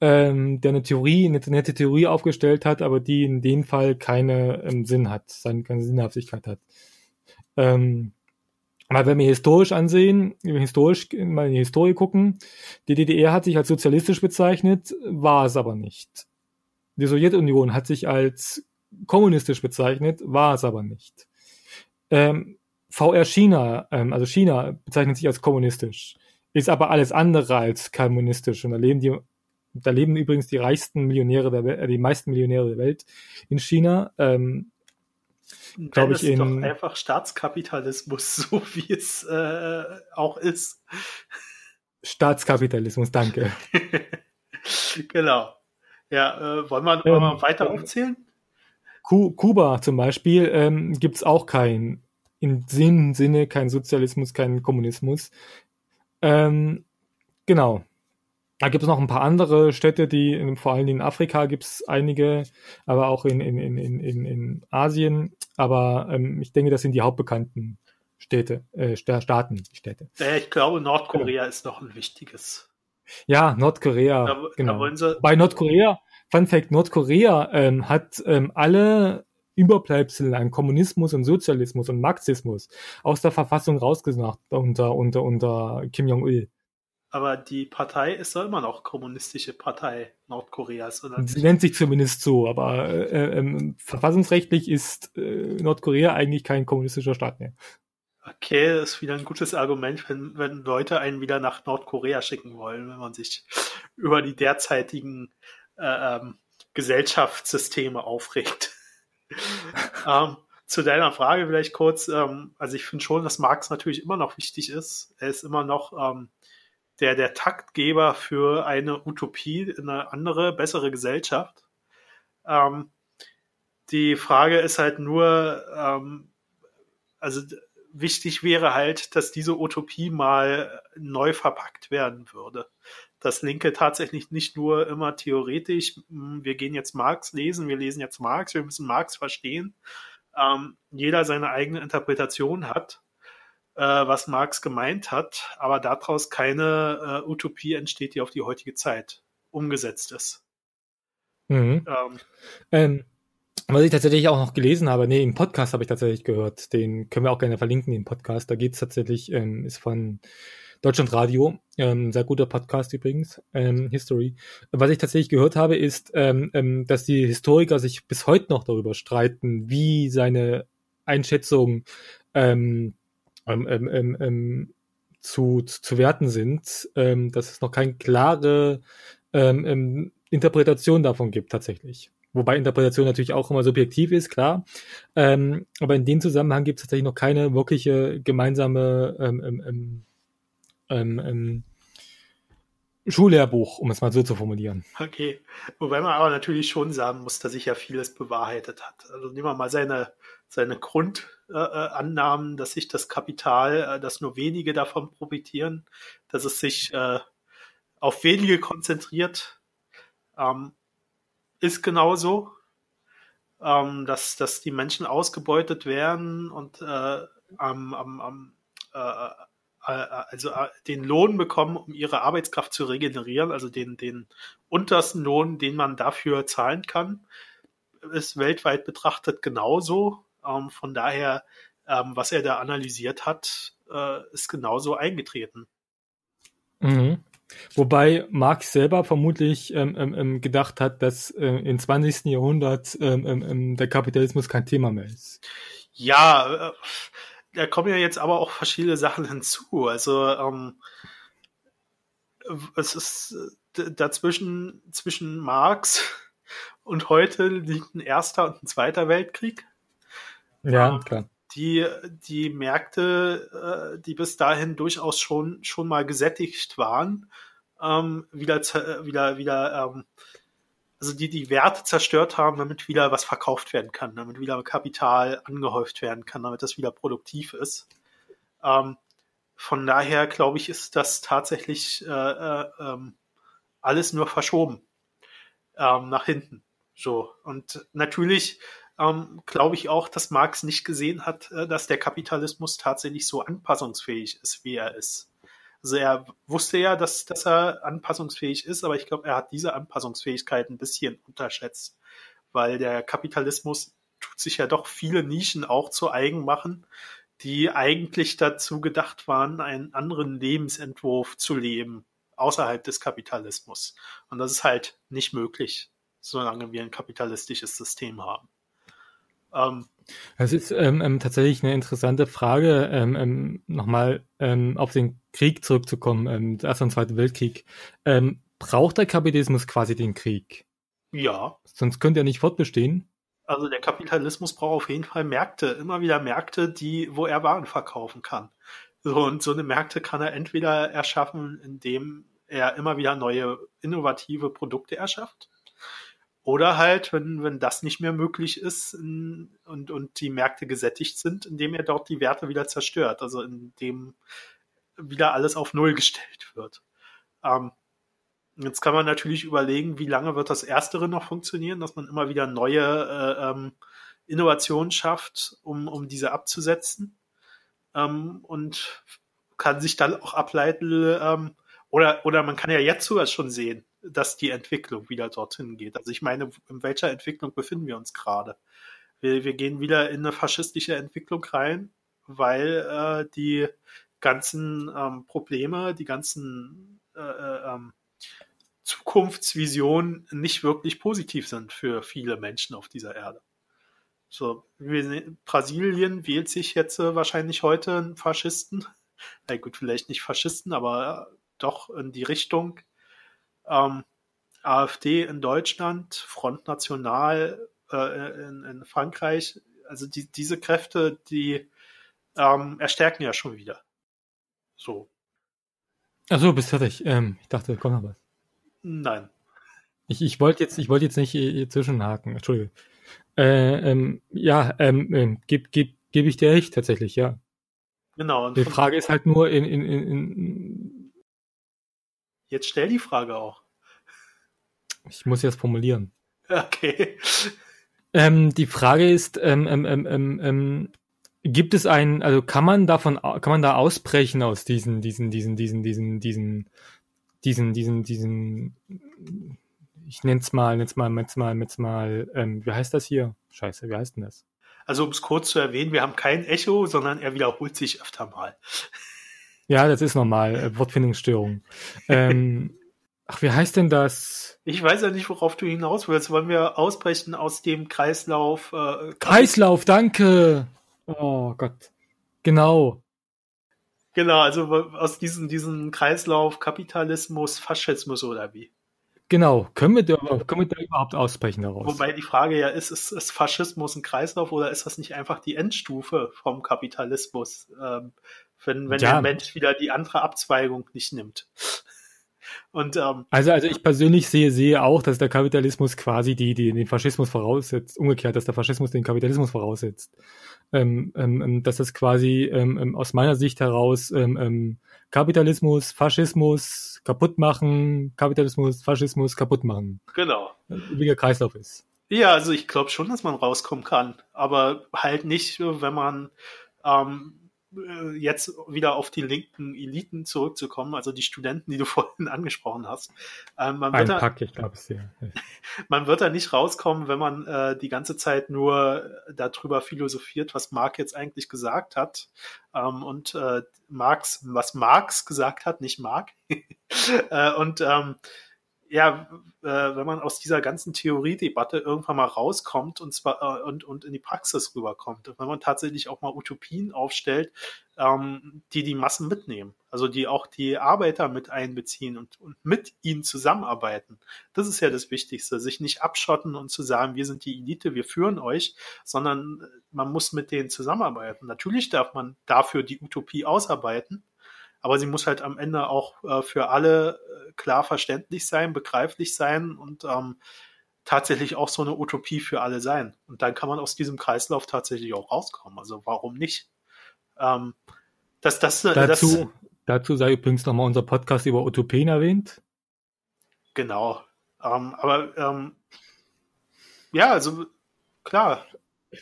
ähm, der eine Theorie, eine nette Theorie aufgestellt hat, aber die in dem Fall keine ähm, Sinn hat, keine Sinnhaftigkeit hat? Ähm, aber wenn wir historisch ansehen, historisch mal in die Historie gucken, die DDR hat sich als sozialistisch bezeichnet, war es aber nicht. Die Sowjetunion hat sich als kommunistisch bezeichnet, war es aber nicht. Ähm, VR China, ähm, also China bezeichnet sich als kommunistisch, ist aber alles andere als kommunistisch. Und da leben die, da leben übrigens die reichsten Millionäre der Welt, äh, die meisten Millionäre der Welt in China. Ähm, glaube ich, in. doch einfach Staatskapitalismus, so wie es äh, auch ist. Staatskapitalismus, danke. genau. Ja, äh, wollen, wir, wollen wir ähm, weiter aufzählen? Kuba zum Beispiel ähm, gibt es auch kein, in dem Sinne kein Sozialismus, kein Kommunismus. Ähm, genau. Da gibt es noch ein paar andere Städte, die vor allem in Afrika gibt es einige, aber auch in, in, in, in, in Asien. Aber ähm, ich denke, das sind die hauptbekannten Städte, äh, Staaten, Städte. Ja, ich glaube, Nordkorea ja. ist noch ein wichtiges. Ja, Nordkorea. Da, genau. Da Bei Nordkorea, Fun Fact, Nordkorea ähm, hat ähm, alle Überbleibsel an Kommunismus und Sozialismus und Marxismus aus der Verfassung rausgesagt unter, unter, unter Kim Jong-il. Aber die Partei ist doch immer noch kommunistische Partei Nordkoreas, oder? Sie nennt sich zumindest so, aber äh, äh, verfassungsrechtlich ist äh, Nordkorea eigentlich kein kommunistischer Staat mehr. Okay, das ist wieder ein gutes Argument, wenn, wenn Leute einen wieder nach Nordkorea schicken wollen, wenn man sich über die derzeitigen äh, ähm, Gesellschaftssysteme aufregt. ähm, zu deiner Frage vielleicht kurz, ähm, also ich finde schon, dass Marx natürlich immer noch wichtig ist. Er ist immer noch ähm, der, der Taktgeber für eine Utopie, eine andere, bessere Gesellschaft. Ähm, die Frage ist halt nur, ähm, also wichtig wäre halt, dass diese Utopie mal neu verpackt werden würde. Dass Linke tatsächlich nicht nur immer theoretisch, hm, wir gehen jetzt Marx lesen, wir lesen jetzt Marx, wir müssen Marx verstehen, ähm, jeder seine eigene Interpretation hat, was Marx gemeint hat, aber daraus keine äh, Utopie entsteht, die auf die heutige Zeit umgesetzt ist. Mhm. Ähm, ähm, was ich tatsächlich auch noch gelesen habe, nee, im Podcast habe ich tatsächlich gehört, den können wir auch gerne verlinken, den Podcast. Da geht es tatsächlich, ähm, ist von Deutschlandradio, ähm, sehr guter Podcast übrigens, ähm, History. Was ich tatsächlich gehört habe, ist, ähm, ähm, dass die Historiker sich bis heute noch darüber streiten, wie seine Einschätzung ähm, ähm, ähm, ähm, ähm zu, zu, zu werten sind, ähm, dass es noch keine klare ähm, ähm, Interpretation davon gibt tatsächlich. Wobei Interpretation natürlich auch immer subjektiv ist, klar. Ähm, aber in dem Zusammenhang gibt es tatsächlich noch keine wirkliche gemeinsame ähm, ähm, ähm, ähm, Schullehrbuch, um es mal so zu formulieren. Okay. Wobei man aber natürlich schon sagen muss, dass sich ja vieles bewahrheitet hat. Also nehmen wir mal seine, seine Grundannahmen, äh, dass sich das Kapital, äh, dass nur wenige davon profitieren, dass es sich äh, auf wenige konzentriert. Ähm, ist genauso, ähm, dass, dass die Menschen ausgebeutet werden und äh, am, am, am äh also äh, den Lohn bekommen, um ihre Arbeitskraft zu regenerieren, also den, den untersten Lohn, den man dafür zahlen kann, ist weltweit betrachtet genauso. Ähm, von daher, ähm, was er da analysiert hat, äh, ist genauso eingetreten. Mhm. Wobei Marx selber vermutlich ähm, ähm, ähm gedacht hat, dass äh, im 20. Jahrhundert ähm, der Kapitalismus kein Thema mehr ist. Ja, äh, da kommen ja jetzt aber auch verschiedene Sachen hinzu. Also ähm, es ist dazwischen zwischen Marx und heute liegt ein erster und ein zweiter Weltkrieg. Ja, klar die, die Märkte, äh, die bis dahin durchaus schon, schon mal gesättigt waren, ähm, wieder, wieder, wieder, ähm, also die die Werte zerstört haben, damit wieder was verkauft werden kann, damit wieder Kapital angehäuft werden kann, damit das wieder produktiv ist. Ähm, von daher glaube ich, ist das tatsächlich äh, äh, ähm, alles nur verschoben ähm, nach hinten. So und natürlich ähm, glaube ich auch, dass Marx nicht gesehen hat, äh, dass der Kapitalismus tatsächlich so anpassungsfähig ist, wie er ist. Also er wusste ja, dass, dass er anpassungsfähig ist, aber ich glaube, er hat diese Anpassungsfähigkeit ein bisschen unterschätzt, weil der Kapitalismus tut sich ja doch viele Nischen auch zu eigen machen, die eigentlich dazu gedacht waren, einen anderen Lebensentwurf zu leben, außerhalb des Kapitalismus. Und das ist halt nicht möglich, solange wir ein kapitalistisches System haben. Ähm, das ist ähm, ähm, tatsächlich eine interessante Frage, ähm, ähm, nochmal ähm, auf den Krieg zurückzukommen, ähm, der Erste und Zweite Weltkrieg. Ähm, braucht der Kapitalismus quasi den Krieg? Ja. Sonst könnte er nicht fortbestehen. Also der Kapitalismus braucht auf jeden Fall Märkte, immer wieder Märkte, die, wo er Waren verkaufen kann. So, und so eine Märkte kann er entweder erschaffen, indem er immer wieder neue innovative Produkte erschafft oder halt, wenn, wenn das nicht mehr möglich ist in, und, und die Märkte gesättigt sind, indem er dort die Werte wieder zerstört, also indem wieder alles auf Null gestellt wird. Ähm, jetzt kann man natürlich überlegen, wie lange wird das Erstere noch funktionieren, dass man immer wieder neue äh, ähm, Innovationen schafft, um, um diese abzusetzen. Ähm, und kann sich dann auch ableiten, ähm, oder, oder man kann ja jetzt sogar schon sehen, dass die Entwicklung wieder dorthin geht. Also ich meine, in welcher Entwicklung befinden wir uns gerade? Wir, wir gehen wieder in eine faschistische Entwicklung rein, weil äh, die ganzen ähm, Probleme, die ganzen äh, äh, ähm, Zukunftsvisionen nicht wirklich positiv sind für viele Menschen auf dieser Erde. So, Brasilien wählt sich jetzt äh, wahrscheinlich heute einen Faschisten. Na gut, vielleicht nicht Faschisten, aber doch in die Richtung. Ähm, AfD in Deutschland, Front National äh, in, in, Frankreich, also die, diese Kräfte, die ähm, erstärken ja schon wieder. So. Achso, bist fertig. Ähm, ich dachte, komm noch was. Nein. Ich, ich wollte jetzt, ich wollte jetzt nicht äh, zwischenhaken, Entschuldige. Äh, ähm, ja, ähm, ähm, gebe geb, geb ich dir recht, tatsächlich, ja. Genau. Die Frage ist halt nur in, in, in, in Jetzt stell die Frage auch. Ich muss jetzt formulieren. Okay. Ähm, die Frage ist, ähm, ähm, ähm, ähm, ähm, gibt es einen, also kann man davon, kann man da ausbrechen aus diesen, diesen, diesen, diesen, diesen, diesen, diesen, diesen, diesen, ich nenn's mal, nenn's mal, nenn's mal, nenn's mal, ähm, wie heißt das hier? Scheiße, wie heißt denn das? Also um es kurz zu erwähnen, wir haben kein Echo, sondern er wiederholt sich öfter mal. Ja, das ist normal, äh, Wortfindungsstörung. ähm, ach, wie heißt denn das? Ich weiß ja nicht, worauf du hinaus willst. Wollen wir ausbrechen aus dem Kreislauf? Äh, Kreislauf, danke! Oh Gott. Genau. Genau, also aus diesem, diesem Kreislauf Kapitalismus, Faschismus oder wie? Genau, können wir, da, können wir da überhaupt ausbrechen daraus? Wobei die Frage ja ist, ist, ist Faschismus ein Kreislauf oder ist das nicht einfach die Endstufe vom Kapitalismus, ähm, wenn, wenn ja. der Mensch wieder die andere Abzweigung nicht nimmt? Und, ähm, also, also ich persönlich sehe, sehe auch, dass der Kapitalismus quasi die, die den Faschismus voraussetzt, umgekehrt, dass der Faschismus den Kapitalismus voraussetzt. Ähm, ähm, ähm dass das quasi ähm, ähm, aus meiner Sicht heraus Kapitalismus, Faschismus kaputt machen, Kapitalismus, Faschismus kaputt machen. Genau. Wie der Kreislauf ist. Ja, also ich glaube schon, dass man rauskommen kann, aber halt nicht, wenn man ähm, äh, jetzt wieder auf die linken Eliten zurückzukommen, also die Studenten, die du vorhin angesprochen hast. Ähm, man, wird Pack, da, ich glaube es ja. man wird da nicht rauskommen, wenn man äh, die ganze Zeit nur darüber philosophiert, was Marx jetzt eigentlich gesagt hat. Ähm, und äh, Marx, was Marx gesagt hat, nicht Mark. äh, und ähm, ja, äh, wenn man aus dieser ganzen Theoriedebatte irgendwann mal rauskommt und zwar äh, und, und in die Praxis rüberkommt, wenn man tatsächlich auch mal Utopien aufstellt, ähm, die die Massen mitnehmen, also die auch die Arbeiter mit einbeziehen und, und mit ihnen zusammenarbeiten. Das ist ja das Wichtigste, sich nicht abschotten und zu sagen, wir sind die Elite, wir führen euch, sondern man muss mit denen zusammenarbeiten. Natürlich darf man dafür die Utopie ausarbeiten, aber sie muss halt am Ende auch äh, für alle äh, klar verständlich sein, begreiflich sein und ähm, tatsächlich auch so eine Utopie für alle sein. Und dann kann man aus diesem Kreislauf tatsächlich auch rauskommen. Also warum nicht? Ähm, dass das, äh, dazu, das, dazu sei übrigens nochmal unser Podcast über Utopien erwähnt. Genau. Ähm, aber ähm, ja, also klar.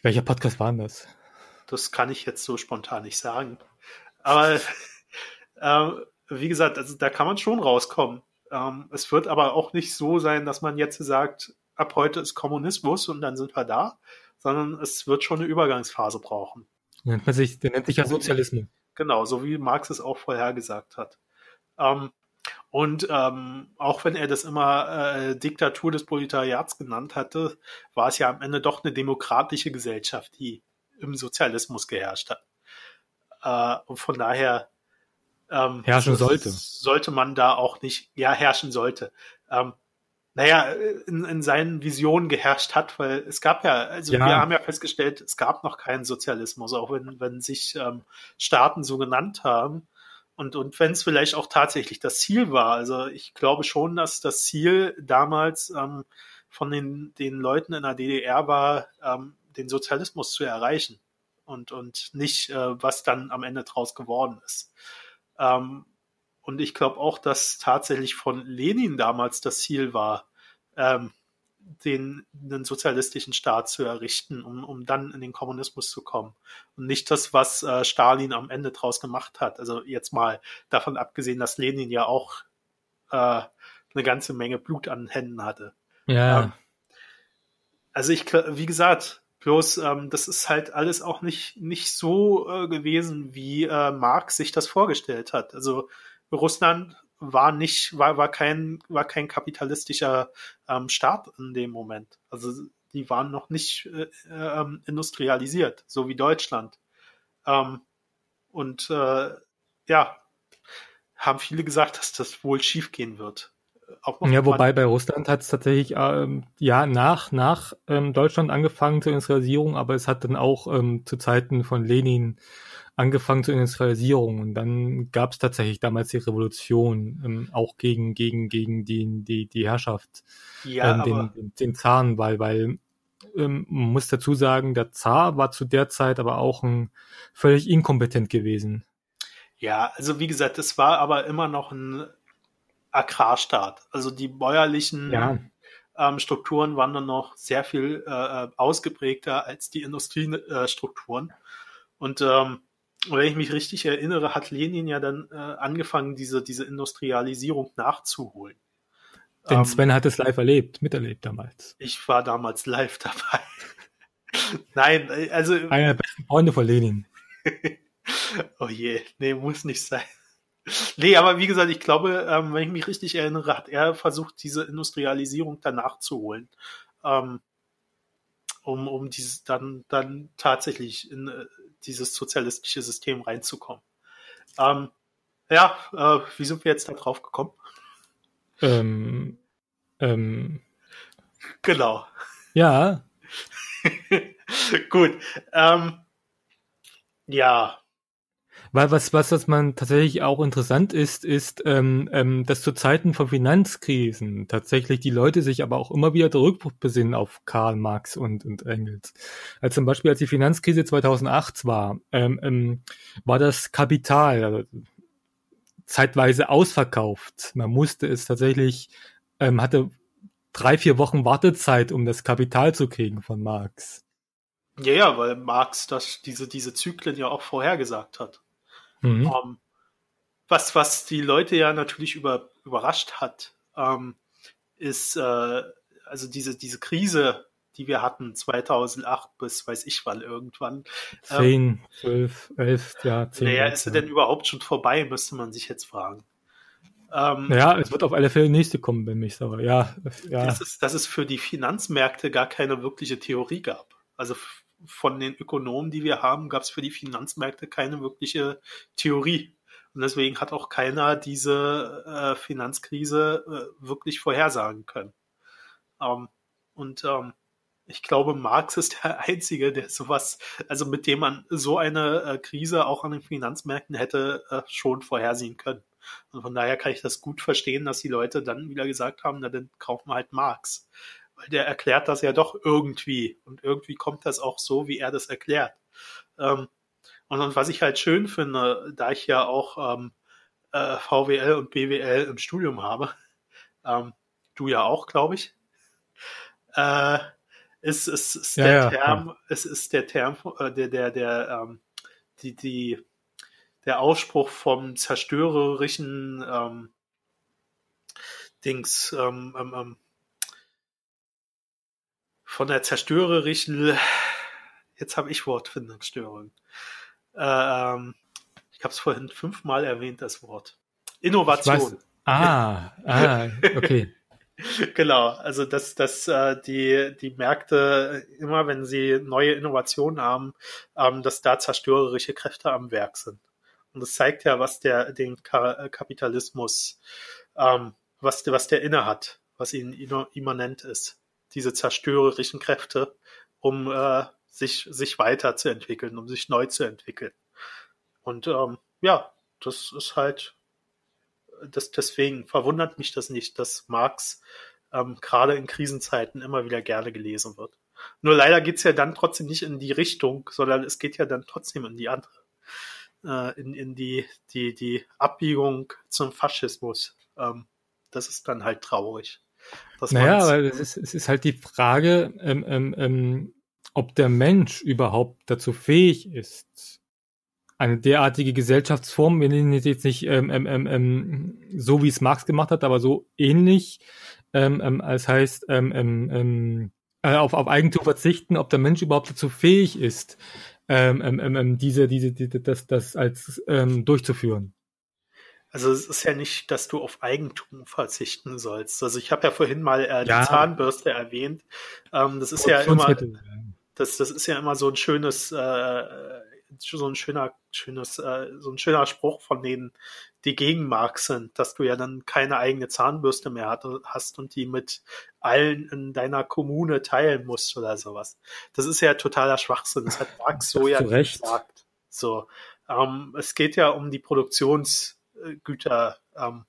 Welcher Podcast war denn das? Das kann ich jetzt so spontan nicht sagen. Aber ähm, wie gesagt, also da kann man schon rauskommen. Ähm, es wird aber auch nicht so sein, dass man jetzt sagt, ab heute ist Kommunismus und dann sind wir da, sondern es wird schon eine Übergangsphase brauchen. Nennt man sich, der nennt sich ja Sozialismus. Genau, so wie Marx es auch vorhergesagt hat. Ähm, und ähm, auch wenn er das immer äh, Diktatur des Proletariats genannt hatte, war es ja am Ende doch eine demokratische Gesellschaft, die im Sozialismus geherrscht hat. Äh, und von daher ähm, herrschen sollte. Sollte man da auch nicht, ja, herrschen sollte. Ähm, naja, in, in seinen Visionen geherrscht hat, weil es gab ja, also ja. wir haben ja festgestellt, es gab noch keinen Sozialismus, auch wenn, wenn sich ähm, Staaten so genannt haben. Und, und wenn es vielleicht auch tatsächlich das Ziel war, also ich glaube schon, dass das Ziel damals ähm, von den, den Leuten in der DDR war, ähm, den Sozialismus zu erreichen und, und nicht, äh, was dann am Ende draus geworden ist. Ähm, und ich glaube auch, dass tatsächlich von Lenin damals das Ziel war, ähm, den, den sozialistischen Staat zu errichten, um, um dann in den Kommunismus zu kommen. Und nicht das, was äh, Stalin am Ende draus gemacht hat. Also jetzt mal davon abgesehen, dass Lenin ja auch äh, eine ganze Menge Blut an Händen hatte. Ja. Ähm, also ich, wie gesagt, Bloß, ähm, das ist halt alles auch nicht, nicht so äh, gewesen, wie äh, Marx sich das vorgestellt hat. Also Russland war nicht, war, war kein, war kein kapitalistischer ähm, Staat in dem Moment. Also die waren noch nicht äh, äh, industrialisiert, so wie Deutschland. Ähm, und äh, ja, haben viele gesagt, dass das wohl schiefgehen wird ja, wobei bei Russland hat es tatsächlich ähm, ja nach, nach ähm, Deutschland angefangen zur Industrialisierung, aber es hat dann auch ähm, zu Zeiten von Lenin angefangen zur Industrialisierung und dann gab es tatsächlich damals die Revolution, ähm, auch gegen, gegen, gegen die, die, die Herrschaft, Ja, ähm, den, aber den, den Zaren, weil, weil ähm, man muss dazu sagen, der Zar war zu der Zeit aber auch ein völlig inkompetent gewesen. ja, also wie gesagt, es war aber immer noch ein Agrarstaat. Also die bäuerlichen Ja, ähm, Strukturen waren dann noch sehr viel äh, ausgeprägter als die Industriestrukturen. Und ähm, wenn ich mich richtig erinnere, hat Lenin ja dann äh, angefangen, diese, diese Industrialisierung nachzuholen. denn Ähm, Sven hat es live erlebt, miterlebt damals. ich war damals live dabei. Nein, äh, also, Einer der besten Freunde von Lenin. oh je, nee, muss nicht sein. Nee, aber wie gesagt, ich glaube, ähm, wenn ich mich richtig erinnere, hat er versucht, diese Industrialisierung danach zu holen. Ähm, um, um dieses dann, dann tatsächlich in äh, dieses sozialistische System reinzukommen. Ähm, ja, äh, wie sind wir jetzt da drauf gekommen? Ähm, ähm, Genau. ja, Gut. Ähm, ja, Weil was, was, was man tatsächlich auch interessant ist, ist, ähm, ähm, dass zu Zeiten von Finanzkrisen tatsächlich die Leute sich aber auch immer wieder zurückbesinnen auf Karl Marx und, und Engels. Also zum Beispiel, als die Finanzkrise 2008 war, ähm, ähm, war das Kapital also zeitweise ausverkauft. Man musste es tatsächlich, ähm, hatte drei, vier Wochen Wartezeit, um das Kapital zu kriegen von Marx. ja, ja, weil Marx das, diese, diese Zyklen ja auch vorhergesagt hat. Mhm. Ähm, was, was die Leute ja natürlich über, überrascht hat, ähm, ist äh, also diese, diese Krise, die wir hatten 2008 bis weiß ich wann irgendwann. Ähm, Zehn, zwölf, elf, ja, zehn. naja, ist sie denn überhaupt schon vorbei, müsste man sich jetzt fragen. Ähm, Ja, es wird auf alle Fälle nächste kommen, wenn mich aber ja, ja. dass, es, dass es für die Finanzmärkte gar keine wirkliche Theorie gab. Also von den Ökonomen, die wir haben, gab es für die Finanzmärkte keine wirkliche Theorie. Und deswegen hat auch keiner diese äh, Finanzkrise äh, wirklich vorhersagen können. Ähm, und ähm, ich glaube, Marx ist der Einzige, der sowas, also mit dem man so eine äh, Krise auch an den Finanzmärkten hätte äh, schon vorhersehen können. Und von daher kann ich das gut verstehen, dass die Leute dann wieder gesagt haben, na dann kaufen wir halt Marx. Weil der erklärt das ja doch irgendwie. Und irgendwie kommt das auch so, wie er das erklärt. Ähm, und, und was ich halt schön finde, da ich ja auch ähm, äh, VWL und BWL im Studium habe, ähm, du ja auch, glaube ich, äh, ist, ist, ist Ja, der ja, Term, es ist der Term, äh, der, der, der, ähm, die, die, der Ausspruch vom zerstörerischen ähm, Dings, ähm, ähm, ähm, von der zerstörerischen, jetzt habe ich Wortfindungsstörung. Äh, ähm, ich habe es vorhin fünfmal erwähnt, das Wort. Innovation. Ah, ah, okay. Genau, also dass, dass äh, die, die Märkte immer, wenn sie neue Innovationen haben, ähm, dass da zerstörerische Kräfte am Werk sind. Und das zeigt ja, was der den Ka Kapitalismus, ähm, was, der- was der inne hat, was ihnen imma- immanent ist. Diese zerstörerischen Kräfte, um äh, sich, sich weiterzuentwickeln, um sich neu zu entwickeln. Und ähm, ja, das ist halt das, deswegen verwundert mich das nicht, dass Marx ähm, gerade in Krisenzeiten immer wieder gerne gelesen wird. Nur leider geht's ja dann trotzdem nicht in die Richtung, sondern es geht ja dann trotzdem in die andere, äh, in, in die, die, die Abbiegung zum Faschismus. Ähm, das ist dann halt traurig. Naja, weil es ist, es ist halt die Frage, ähm, ähm, ähm, ob der Mensch überhaupt dazu fähig ist, eine derartige Gesellschaftsform, wir nennen es jetzt nicht ähm, ähm, ähm, ähm, so, wie es Marx gemacht hat, aber so ähnlich, ähm, ähm, als heißt, ähm, ähm, ähm, äh, auf, auf Eigentum verzichten, ob der Mensch überhaupt dazu fähig ist, ähm, ähm, ähm, ähm, diese, diese, diese, das, das als ähm, durchzuführen. Also es ist ja nicht, dass du auf Eigentum verzichten sollst. Also ich habe ja vorhin mal äh, die Ja. Zahnbürste erwähnt. Ähm, das ist ja immer, das, das ist ja immer so ein schönes, äh, so ein schöner, schönes, äh, so ein schöner Spruch von denen, die gegen Marx sind, dass du ja dann keine eigene Zahnbürste mehr hat, hast und die mit allen in deiner Kommune teilen musst oder sowas. Das ist ja totaler Schwachsinn. Das hat Marx so ja gesagt. So, Ähm, es geht ja um die Produktionsgüter, ähm,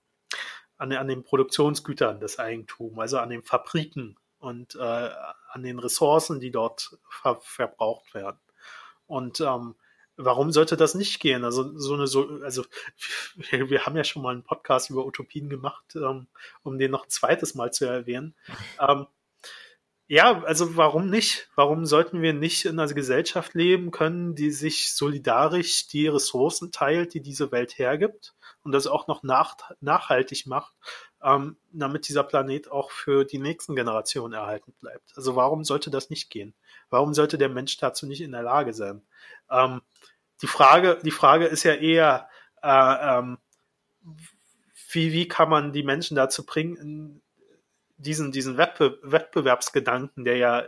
an, an den Produktionsgütern des Eigentums, also an den Fabriken und äh, an den Ressourcen, die dort ver verbraucht werden. Und ähm, warum sollte das nicht gehen? Also so eine so, also wir, wir, haben ja schon mal einen Podcast über Utopien gemacht, ähm, um den noch ein zweites Mal zu erwähnen. Ähm, ja, also warum nicht? Warum sollten wir nicht in einer Gesellschaft leben können, die sich solidarisch die Ressourcen teilt, die diese Welt hergibt und das auch noch nach, nachhaltig macht, ähm, damit dieser Planet auch für die nächsten Generationen erhalten bleibt? Also warum sollte das nicht gehen? Warum sollte der Mensch dazu nicht in der Lage sein? Ähm, die Frage, die Frage ist ja eher, äh, ähm, wie, wie kann man die Menschen dazu bringen, diesen, diesen Wettbe Wettbewerbsgedanken, der ja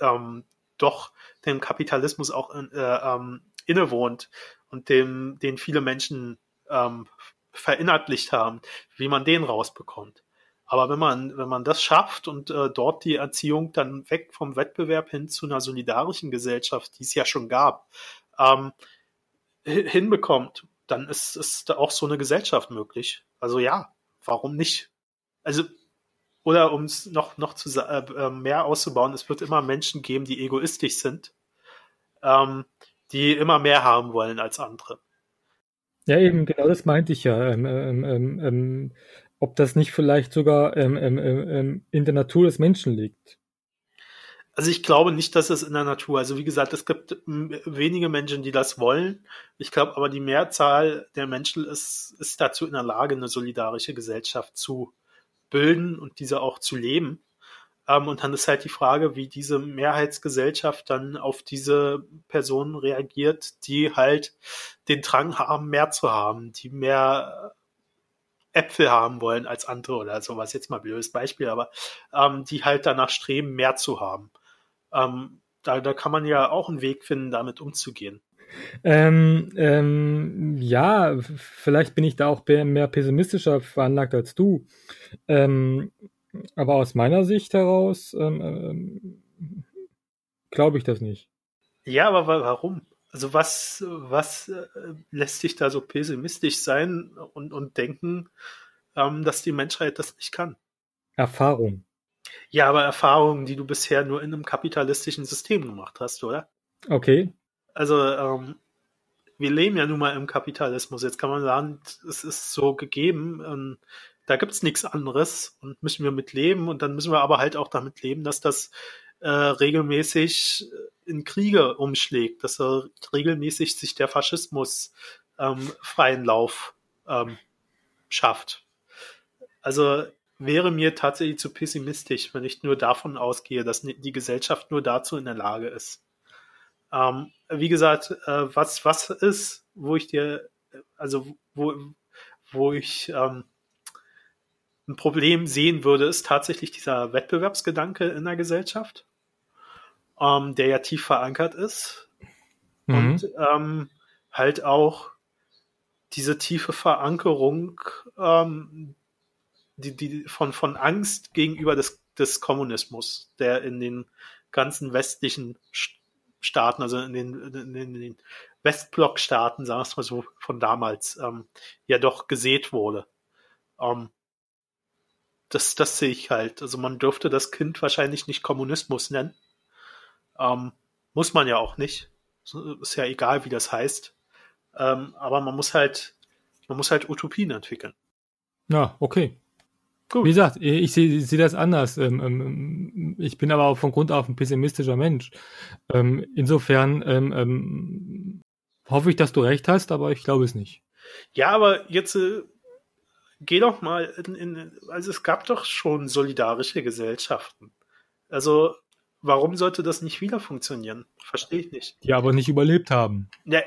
ähm, doch dem Kapitalismus auch äh, ähm, innewohnt und dem, den viele Menschen ähm, verinnerlicht haben, wie man den rausbekommt. Aber wenn man, wenn man das schafft und äh, dort die Erziehung dann weg vom Wettbewerb hin zu einer solidarischen Gesellschaft, die es ja schon gab, ähm, hinbekommt, dann ist, ist da auch so eine Gesellschaft möglich. Also ja, warum nicht? Also oder um es noch, noch zu, äh, äh, mehr auszubauen, es wird immer Menschen geben, die egoistisch sind, ähm, die immer mehr haben wollen als andere. Ja, eben, genau das meinte ich ja. Ähm, ähm, ähm, ähm ob das nicht vielleicht sogar ähm, in der Natur des Menschen liegt. Also ich glaube nicht, dass es in der Natur, also wie gesagt, es gibt wenige Menschen, die das wollen. Ich glaube aber die Mehrzahl der Menschen ist, ist dazu in der Lage, eine solidarische Gesellschaft zu bilden und diese auch zu leben. Ähm, und dann ist halt die Frage, wie diese Mehrheitsgesellschaft dann auf diese Personen reagiert, die halt den Drang haben, mehr zu haben, die mehr Äpfel haben wollen als andere oder sowas. Jetzt mal blödes Beispiel, aber ähm, die halt danach streben, mehr zu haben. Ähm, da, da kann man ja auch einen Weg finden, damit umzugehen. Ähm, ähm, ja, vielleicht bin ich da auch mehr pessimistischer veranlagt als du. Ähm, aber aus meiner Sicht heraus ähm, ähm, glaube ich das nicht. Ja, aber warum? Also was, was äh, lässt dich da so pessimistisch sein und, und denken, ähm, dass die Menschheit das nicht kann? Erfahrung. Ja, aber Erfahrungen, die du bisher nur in einem kapitalistischen System gemacht hast, oder? Okay. Also, ähm, wir leben ja nun mal im Kapitalismus. Jetzt kann man sagen, es ist so gegeben, ähm, da gibt's nichts anderes und müssen wir mit leben und dann müssen wir aber halt auch damit leben, dass das äh, regelmäßig in Kriege umschlägt, dass er regelmäßig sich der Faschismus ähm, freien Lauf ähm, schafft. Also wäre mir tatsächlich zu pessimistisch, wenn ich nur davon ausgehe, dass die Gesellschaft nur dazu in der Lage ist. Ähm, wie gesagt, äh, was, was ist, wo ich dir, also wo, wo ich ähm, ein Problem sehen würde, ist tatsächlich dieser Wettbewerbsgedanke in der Gesellschaft, ähm, der ja tief verankert ist. Mhm. Und ähm, halt auch diese tiefe Verankerung ähm, die, die von, von Angst gegenüber des, des Kommunismus, der in den ganzen westlichen Staaten, also in den, in den Westblock-Staaten, sagen wir es mal so, von damals, ähm, ja doch gesät wurde. Ähm, das, das sehe ich halt. Also man dürfte das Kind wahrscheinlich nicht Kommunismus nennen. Ähm, muss man ja auch nicht. Ist ja egal, wie das heißt. Ähm, aber man muss halt, man muss halt Utopien entwickeln. Ja, okay. Gut. Wie gesagt, ich sehe seh das anders. Ähm, ähm, ich bin aber auch von Grund auf ein pessimistischer Mensch. Ähm, insofern hoffe ich, dass du recht hast, aber ich glaube es nicht. Ja, aber jetzt äh, geh doch mal in, in, also es gab doch schon solidarische Gesellschaften. Also warum sollte das nicht wieder funktionieren? Verstehe ich nicht. Die aber nicht überlebt haben. Ja,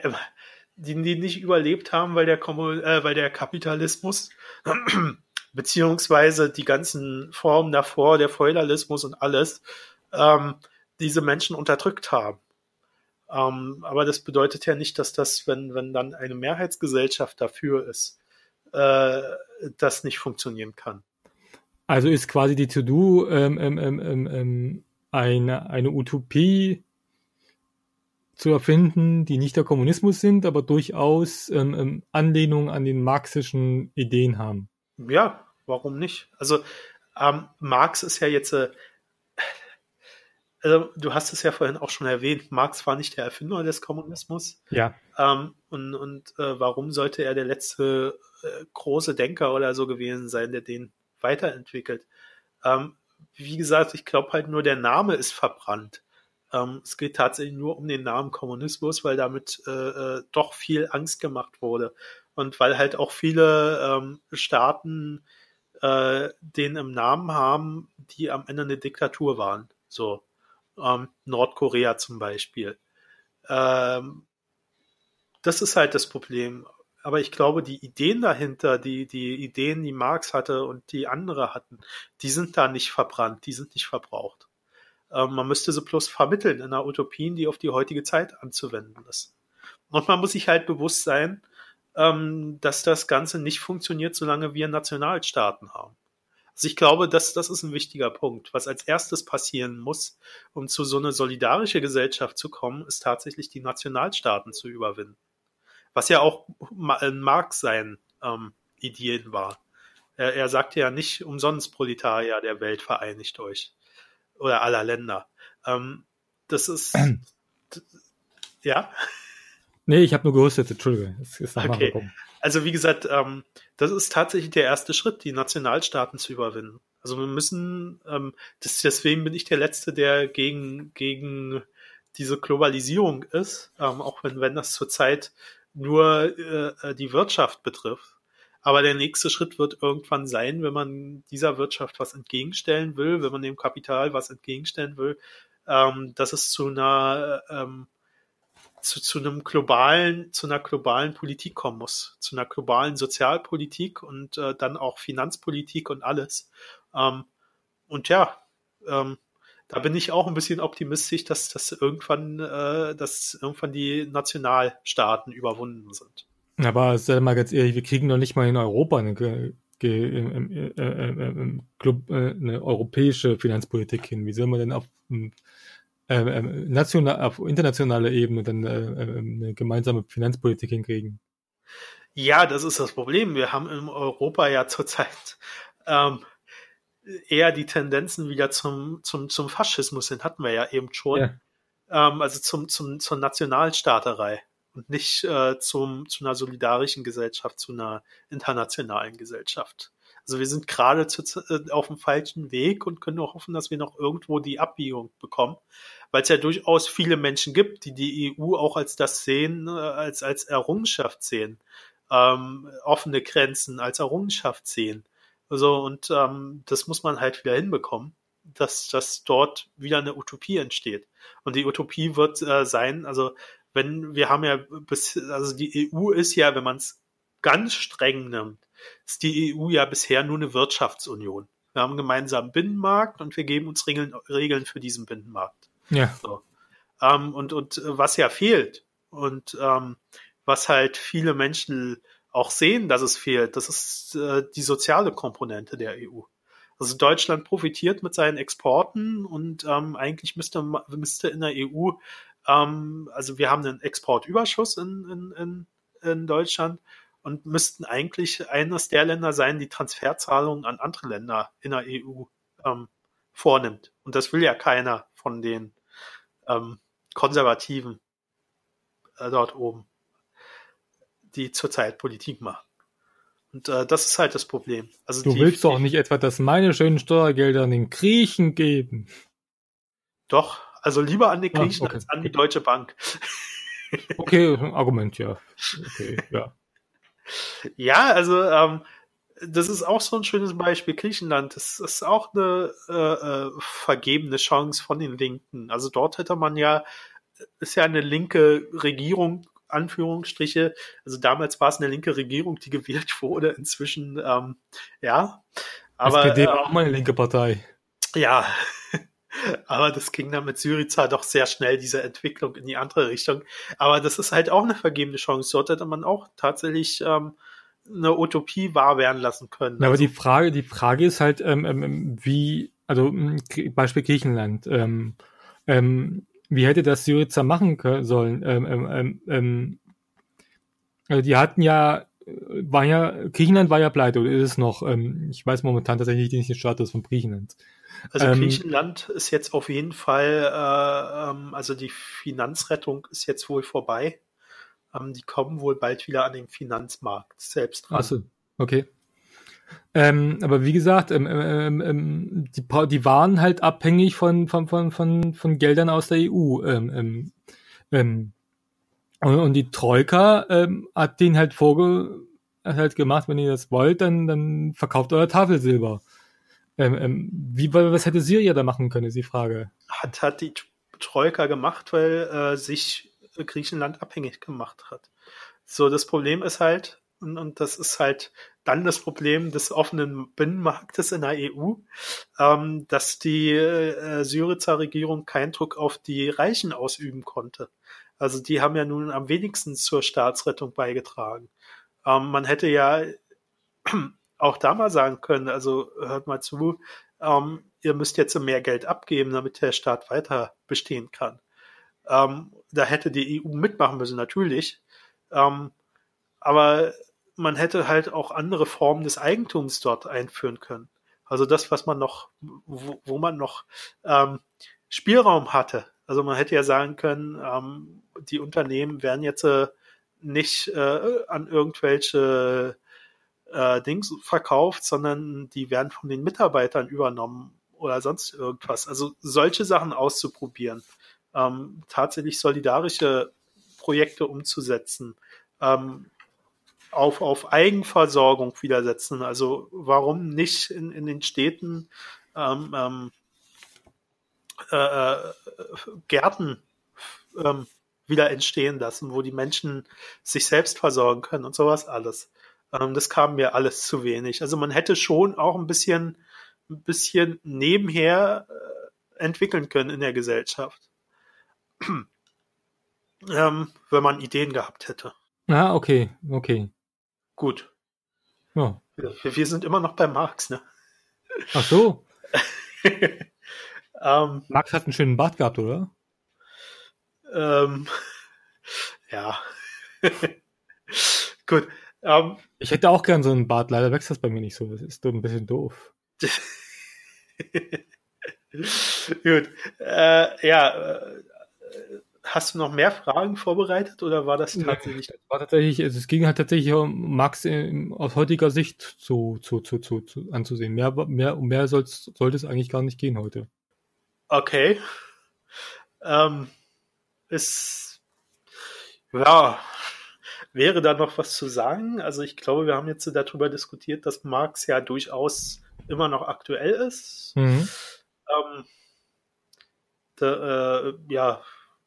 die, die nicht überlebt haben, weil der, Kommun äh, weil der Kapitalismus beziehungsweise die ganzen Formen davor, der Feudalismus und alles, ähm, diese Menschen unterdrückt haben. Ähm, aber das bedeutet ja nicht, dass das, wenn, wenn dann eine Mehrheitsgesellschaft dafür ist, äh, das nicht funktionieren kann. Also ist quasi die To-Do ähm, ähm, ähm, ähm, ähm eine, eine Utopie zu erfinden, die nicht der Kommunismus sind, aber durchaus Anlehnung an den marxischen Ideen haben. Ja, warum nicht? Also ähm, Marx ist ja jetzt, äh, also, du hast es ja vorhin auch schon erwähnt, Marx war nicht der Erfinder des Kommunismus. Ja. Ähm, und und äh, warum sollte er der letzte äh, große Denker oder so gewesen sein, der den weiterentwickelt? Ähm, wie gesagt, ich glaube halt nur, der Name ist verbrannt. Ähm, es geht tatsächlich nur um den Namen Kommunismus, weil damit äh, äh, doch viel Angst gemacht wurde. Und weil halt auch viele ähm, Staaten äh, den im Namen haben, die am Ende eine Diktatur waren. So ähm, Nordkorea zum Beispiel. Ähm, das ist halt das Problem. Aber ich glaube, die Ideen dahinter, die, die Ideen, die Marx hatte und die andere hatten, die sind da nicht verbrannt, die sind nicht verbraucht. Ähm, man müsste sie bloß vermitteln in einer Utopien, die auf die heutige Zeit anzuwenden ist. Und man muss sich halt bewusst sein, ähm, dass das Ganze nicht funktioniert, solange wir Nationalstaaten haben. Also ich glaube, dass das ist ein wichtiger Punkt. Was als erstes passieren muss, um zu so einer solidarische Gesellschaft zu kommen, ist tatsächlich die Nationalstaaten zu überwinden. Was ja auch in Marx sein ähm, Ideen war. Er, er sagte ja nicht umsonst Proletarier der Welt vereinigt euch oder aller Länder. Ähm, das ist ja. Nee, ich habe nur gehustet, Entschuldige. okay. Also wie gesagt, ähm, das ist tatsächlich der erste Schritt, die Nationalstaaten zu überwinden. Also wir müssen, ähm, das, deswegen bin ich der Letzte, der gegen, gegen diese Globalisierung ist, ähm, auch wenn, wenn das zurzeit nur äh, die Wirtschaft betrifft. Aber der nächste Schritt wird irgendwann sein, wenn man dieser Wirtschaft was entgegenstellen will, wenn man dem Kapital was entgegenstellen will, ähm, dass es zu einer ähm, zu, zu einem globalen, zu einer globalen Politik kommen muss, zu einer globalen Sozialpolitik und äh, dann auch Finanzpolitik und alles. Ähm, und ja, ähm, da bin ich auch ein bisschen optimistisch, dass, dass irgendwann, äh, dass irgendwann die Nationalstaaten überwunden sind. Aber sei mal ganz ehrlich, wir kriegen noch nicht mal in Europa eine, ge, ge, äh, äh, äh, eine europäische Finanzpolitik hin. Wie soll man denn auf äh, national, auf internationaler Ebene dann eine gemeinsame Finanzpolitik hinkriegen? Ja, das ist das Problem. Wir haben in Europa ja zurzeit ähm, eher die Tendenzen wieder zum, zum, zum Faschismus hin, hatten wir ja eben schon. Ja. Ähm, also zum, zum, zur Nationalstaaterei und nicht äh, zum, zu einer solidarischen Gesellschaft, zu einer internationalen Gesellschaft. Also wir sind gerade zu, äh, auf dem falschen Weg und können nur hoffen, dass wir noch irgendwo die Abbiegung bekommen, weil es ja durchaus viele Menschen gibt, die die EU auch als das sehen, äh, als, als Errungenschaft sehen, ähm, offene Grenzen als Errungenschaft sehen. Also, und ähm, das muss man halt wieder hinbekommen, dass, dass dort wieder eine Utopie entsteht. Und die Utopie wird äh, sein, also wenn wir haben ja bis, also die EU ist ja, wenn man es ganz streng nimmt, ist die EU ja bisher nur eine Wirtschaftsunion. Wir haben einen gemeinsamen Binnenmarkt und wir geben uns Regeln, Regeln für diesen Binnenmarkt. Ja. So. Ähm, und, und was ja fehlt und ähm, was halt viele Menschen auch sehen, dass es fehlt. Das ist äh, die soziale Komponente der EU. Also Deutschland profitiert mit seinen Exporten und ähm, eigentlich müsste, müsste in der EU, ähm, also wir haben einen Exportüberschuss in, in, in, in Deutschland und müssten eigentlich eines der Länder sein, die Transferzahlungen an andere Länder in der EU ähm, vornimmt. Und das will ja keiner von den ähm, Konservativen äh, dort oben die zurzeit Politik machen. Und äh, das ist halt das Problem. Also du die, willst doch nicht etwa, dass meine schönen Steuergelder an den Griechen geben. Doch, also lieber an die ah, Griechen ah, okay. als an die Deutsche Bank. okay, Argument, ja. Okay, ja. Ja, also ähm, das ist auch so ein schönes Beispiel. Griechenland, das ist auch eine äh, äh, vergebene Chance von den Linken. Also dort hätte man ja, ist ja eine linke Regierung Anführungsstriche. Also damals war es eine linke Regierung, die gewählt wurde. Inzwischen, ähm, ja. Aber, SPD war äh, auch mal eine linke Partei. Ja, aber das ging dann mit Syriza doch sehr schnell, diese Entwicklung in die andere Richtung. Aber das ist halt auch eine vergebene Chance. Dort hätte man auch tatsächlich ähm, eine Utopie wahr werden lassen können. Ja, aber also, die Frage, die Frage ist halt, ähm, ähm, wie, also Beispiel Griechenland. Ähm, ähm, wie hätte das Syriza machen können, sollen? Ähm, ähm, ähm, ähm, also die hatten ja, war ja, Griechenland war ja pleite oder ist es noch? Ähm, ich weiß momentan tatsächlich nicht den Status von Griechenland. Also ähm, Griechenland ist jetzt auf jeden Fall, äh, ähm, also die Finanzrettung ist jetzt wohl vorbei. Ähm, die kommen wohl bald wieder an den Finanzmarkt selbst ran. Achso, okay. Ähm, aber wie gesagt, ähm, ähm, ähm, die, die, waren halt abhängig von, von, von, von, von Geldern aus der EU. Ähm, ähm, und, und, die Troika hat denen halt vorge halt gemacht, wenn ihr das wollt, dann, dann verkauft euer Tafelsilber. wie, was hätte Syria da machen können, ist die Frage. Hat, hat die Troika gemacht, weil äh, sich Griechenland abhängig gemacht hat. So, das Problem ist halt, und, und das ist halt dann das Problem des offenen Binnenmarktes in der EU, ähm, dass die äh, Syriza Regierung keinen Druck auf die Reichen ausüben konnte. Also die haben ja nun am wenigsten zur Staatsrettung beigetragen. Ähm, man hätte ja auch da mal sagen können, also hört mal zu, ähm, ihr müsst jetzt mehr Geld abgeben, damit der Staat weiter bestehen kann. Ähm, da hätte die EU mitmachen müssen, natürlich. Ähm, aber man hätte halt auch andere Formen des Eigentums dort einführen können. Also das, was man noch, wo, wo man noch ähm, Spielraum hatte. Also man hätte ja sagen können, ähm, die Unternehmen werden jetzt äh, nicht äh, an irgendwelche äh, Dings verkauft, sondern die werden von den Mitarbeitern übernommen oder sonst irgendwas. Also solche Sachen auszuprobieren, ähm, tatsächlich solidarische Projekte umzusetzen, ähm, auf, auf Eigenversorgung wieder setzen. Also warum nicht in, in den Städten ähm, ähm, äh, äh, Gärten ähm, wieder entstehen lassen, wo die Menschen sich selbst versorgen können und sowas alles. Ähm, das kam mir alles zu wenig. Also man hätte schon auch ein bisschen, ein bisschen nebenher äh, entwickeln können in der Gesellschaft. ähm, wenn man Ideen gehabt hätte. Ah, okay, okay. Gut. Ja. Wir, wir sind immer noch bei Marx, ne? Ach so. ähm, Marx hat einen schönen Bart gehabt, oder? Ähm, ja. Gut. Ähm, ich hätte auch gern so einen Bart, leider wächst das bei mir nicht so. Das ist ein bisschen doof. Gut. Äh, ja, äh, Hast du noch mehr Fragen vorbereitet oder war das tatsächlich? Nee, war tatsächlich, also es ging halt tatsächlich um Max in, aus heutiger Sicht zu, zu, zu, zu, zu anzusehen. Mehr, mehr, um mehr sollte es eigentlich gar nicht gehen heute. Okay. Ähm, ist, ja, wäre da noch was zu sagen? Also ich glaube, wir haben jetzt darüber diskutiert, dass Marx ja durchaus immer noch aktuell ist. Mhm. Ähm, da, äh, ja,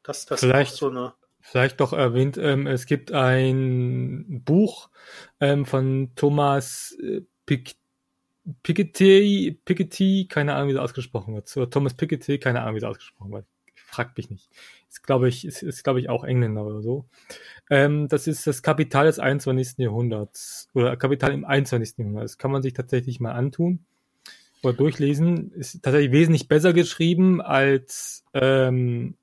das, das vielleicht, so eine. Vielleicht doch erwähnt, ähm, es gibt ein Buch ähm, von Thomas äh, Pic Piketty, Piketty, keine Ahnung, wie das ausgesprochen wird. Oder Thomas Piketty, keine Ahnung, wie das ausgesprochen wird. Fragt mich nicht. Ist, glaube ich, ist, ist glaube ich, auch Engländer oder so. Ähm, das ist das Kapital des 21. Jahrhunderts. Oder Kapital im 21. Jahrhundert. Das kann man sich tatsächlich mal antun oder durchlesen. Ist tatsächlich wesentlich besser geschrieben als ähm,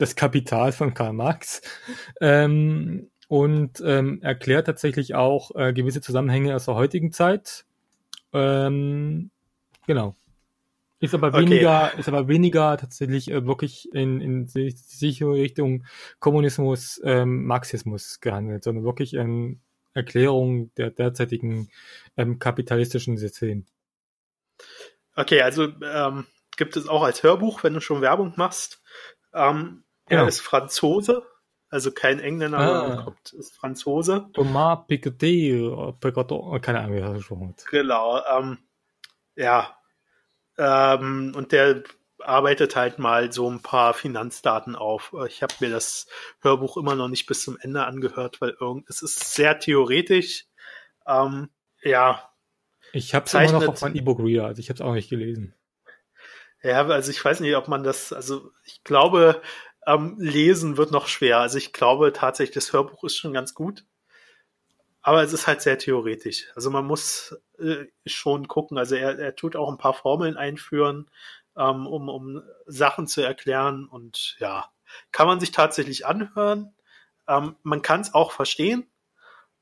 das Kapital von Karl Marx ähm, und ähm, erklärt tatsächlich auch äh, gewisse Zusammenhänge aus der heutigen Zeit. Ähm, genau. Ist aber weniger, okay. ist aber weniger tatsächlich äh, wirklich in, in sichere Richtung Kommunismus, ähm, Marxismus gehandelt, sondern wirklich in Erklärung der derzeitigen ähm, kapitalistischen System. Okay, also ähm, gibt es auch als Hörbuch, wenn du schon Werbung machst. Ähm, er genau. ist Franzose, also kein Engländer, ah. kommt, ist Franzose. Thomas Piketty, keine Ahnung, wie er gesprochen hat. Genau, ähm, ja. Ähm, und der arbeitet halt mal so ein paar Finanzdaten auf. Ich habe mir das Hörbuch immer noch nicht bis zum Ende angehört, weil irgend, es ist sehr theoretisch. Ähm, ja. Ich habe es immer noch auf meinem E-Book-Reader, also ich habe es auch nicht gelesen. Ja, also ich weiß nicht, ob man das, also ich glaube, ähm, lesen wird noch schwer. Also ich glaube tatsächlich, das Hörbuch ist schon ganz gut. Aber es ist halt sehr theoretisch. Also man muss äh, schon gucken. Also er, er tut auch ein paar Formeln einführen, ähm, um, um Sachen zu erklären. Und ja, kann man sich tatsächlich anhören. Ähm, man kann es auch verstehen,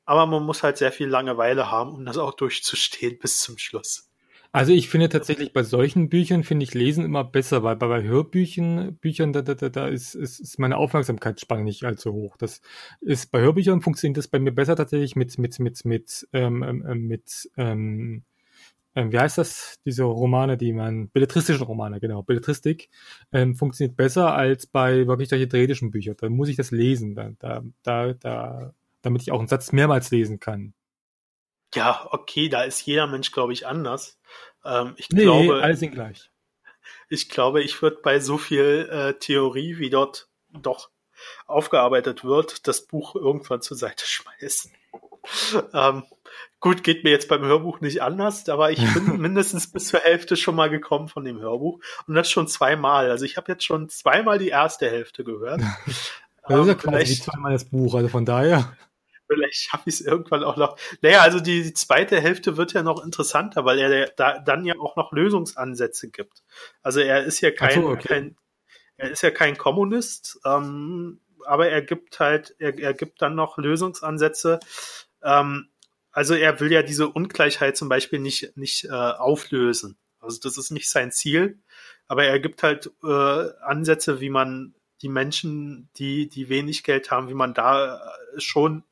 aber man muss halt sehr viel Langeweile haben, um das auch durchzustehen bis zum Schluss. Also ich finde tatsächlich bei solchen Büchern finde ich Lesen immer besser, weil bei, bei Hörbüchern Büchern da, da, da, da ist, ist, ist meine Aufmerksamkeitsspanne nicht allzu hoch. Das ist bei Hörbüchern funktioniert das bei mir besser tatsächlich mit mit mit mit ähm, ähm, ähm mit ähm, ähm, wie heißt das diese Romane, die man belletristischen Romane genau Belletristik ähm, funktioniert besser als bei wirklich solche drehtischen Büchern. Da muss ich das lesen, da da, da damit ich auch einen Satz mehrmals lesen kann. Ja, okay, da ist jeder Mensch, glaube ich, anders. Ähm, ich nee, glaube, alle sind gleich. Ich glaube, ich würde bei so viel äh, Theorie, wie dort doch aufgearbeitet wird, das Buch irgendwann zur Seite schmeißen. ähm, gut, geht mir jetzt beim Hörbuch nicht anders, aber ich bin mindestens bis zur Hälfte schon mal gekommen von dem Hörbuch und das schon zweimal. Also ich habe jetzt schon zweimal die erste Hälfte gehört. das ist ja ähm, quasi zweimal das Buch, also von daher. Vielleicht schaffe ich es irgendwann auch noch. Naja, also die, die, zweite Hälfte wird ja noch interessanter, weil er da, dann ja auch noch Lösungsansätze gibt. Also er ist ja kein, so, okay. kein er ist ja kein Kommunist, ähm, aber er gibt halt, er, er gibt dann noch Lösungsansätze. Ähm, also er will ja diese Ungleichheit zum Beispiel nicht, nicht äh, auflösen. Also das ist nicht sein Ziel, aber er gibt halt äh, Ansätze, wie man die Menschen, die, die wenig Geld haben, wie man da schon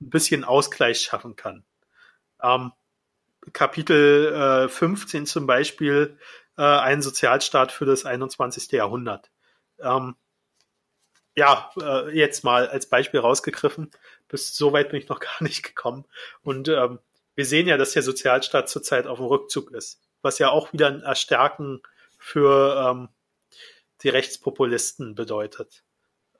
ein bisschen Ausgleich schaffen kann. Ähm, Kapitel äh, 15 zum Beispiel äh, ein Sozialstaat für das 21. Jahrhundert. Ähm, ja, äh, jetzt mal als Beispiel rausgegriffen. Bis so weit bin ich noch gar nicht gekommen. Und ähm, wir sehen ja, dass der Sozialstaat zurzeit auf dem Rückzug ist, was ja auch wieder ein Erstärken für ähm, die Rechtspopulisten bedeutet.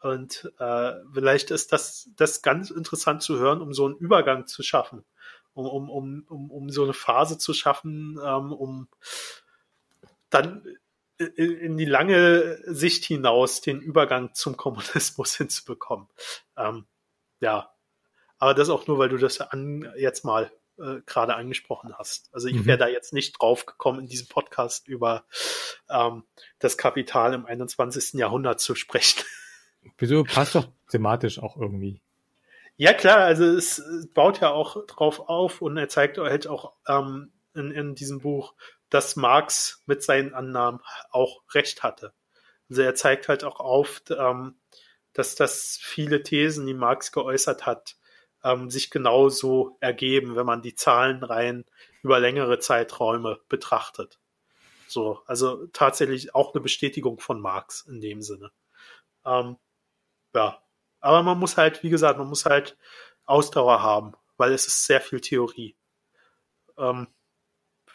Und äh, vielleicht ist das, das ganz interessant zu hören, um so einen Übergang zu schaffen, um, um, um, um, um so eine Phase zu schaffen, ähm, um dann in die lange Sicht hinaus den Übergang zum Kommunismus hinzubekommen. Ähm, ja, aber das auch nur, weil du das an, jetzt mal äh, gerade angesprochen hast. Also ich mhm. wäre da jetzt nicht drauf gekommen, in diesem Podcast über ähm, das Kapital im 21. Jahrhundert zu sprechen. Wieso passt doch thematisch auch irgendwie? Ja, klar, also es baut ja auch drauf auf und er zeigt halt auch ähm, in, in diesem Buch, dass Marx mit seinen Annahmen auch recht hatte. Also er zeigt halt auch auf, ähm, dass das viele Thesen, die Marx geäußert hat, ähm, sich genauso ergeben, wenn man die Zahlenreihen über längere Zeiträume betrachtet. So, also tatsächlich auch eine Bestätigung von Marx in dem Sinne. Ähm, ja. Aber man muss halt, wie gesagt, man muss halt Ausdauer haben, weil es ist sehr viel Theorie. Ähm,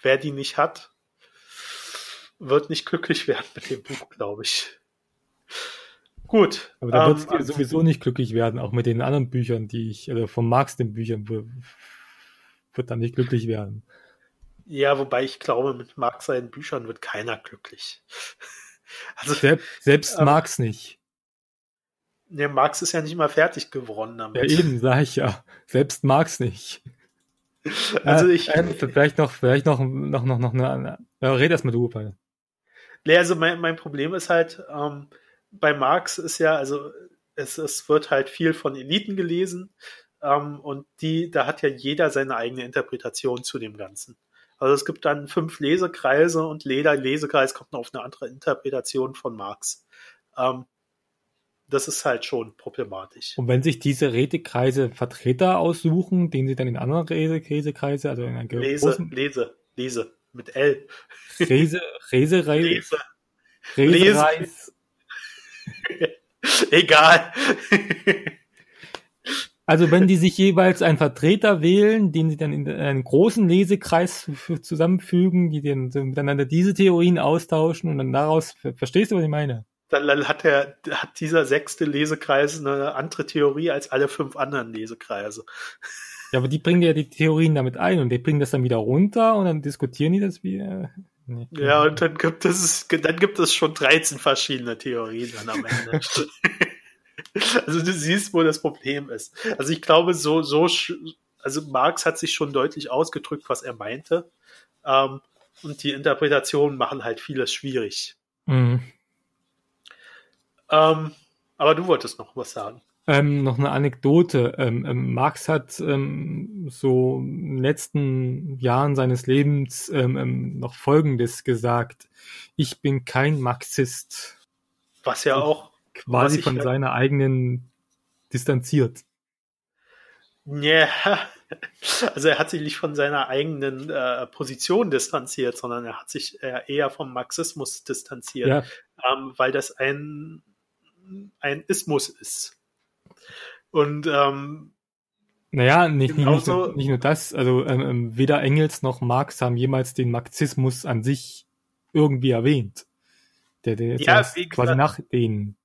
wer die nicht hat, wird nicht glücklich werden mit dem Buch, glaube ich. Gut. Aber da ähm, wird sowieso nicht glücklich werden, auch mit den anderen Büchern, die ich, also von Marx den Büchern, wird dann nicht glücklich werden. Ja, wobei ich glaube, mit Marx seinen Büchern wird keiner glücklich. Also, selbst, selbst ähm, Marx nicht. Der Marx ist ja nicht mal fertig geworden damit. Ja, eben, sag ich ja. Selbst Marx nicht. Also ich. Äh, vielleicht noch, vielleicht noch, noch, noch, noch eine. Ja, red erst mal du, Paul. Nee, also mein, mein Problem ist halt, ähm, bei Marx ist ja, also es, es wird halt viel von Eliten gelesen ähm, und die, da hat ja jeder seine eigene Interpretation zu dem Ganzen. Also es gibt dann fünf Lesekreise und jeder Lesekreis kommt noch auf eine andere Interpretation von Marx. Ähm, das ist halt schon problematisch. Und wenn sich diese Rätekreise Vertreter aussuchen, den sie dann in anderen Resekreise, also in einer Lese, großen... Lese, Lese, mit L. Rese, Rese, Rese. Rese, Egal. Also wenn die sich jeweils einen Vertreter wählen, den sie dann in einen großen Lesekreis zusammenfügen, die dann miteinander diese Theorien austauschen und dann daraus, verstehst du, was ich meine? Dann hat der, hat dieser sechste Lesekreis eine andere Theorie als alle fünf anderen Lesekreise. Ja, aber die bringen ja die Theorien damit ein und die bringen das dann wieder runter und dann diskutieren die das wieder. Nee, ja, und dann gibt es, dann gibt es schon 13 verschiedene Theorien dann am Ende. also du siehst, wo das Problem ist. Also ich glaube, so, so, also Marx hat sich schon deutlich ausgedrückt, was er meinte. Ähm, und die Interpretationen machen halt vieles schwierig. Mhm. Ähm, aber du wolltest noch was sagen. Ähm, noch eine Anekdote. Ähm, ähm, Marx hat ähm, so in den letzten Jahren seines Lebens ähm, ähm, noch Folgendes gesagt. Ich bin kein Marxist. Was ja auch quasi von ja, seiner eigenen distanziert. Ja, also er hat sich nicht von seiner eigenen äh, Position distanziert, sondern er hat sich äh, eher vom Marxismus distanziert, ja. weil das ein, ein Ismus ist. Und ähm, naja, nicht, nicht, nicht, nur, nicht nur das, also ähm, ähm, weder Engels noch Marx haben jemals den Marxismus an sich irgendwie erwähnt. Der, der ja, quasi gesagt, nach denen.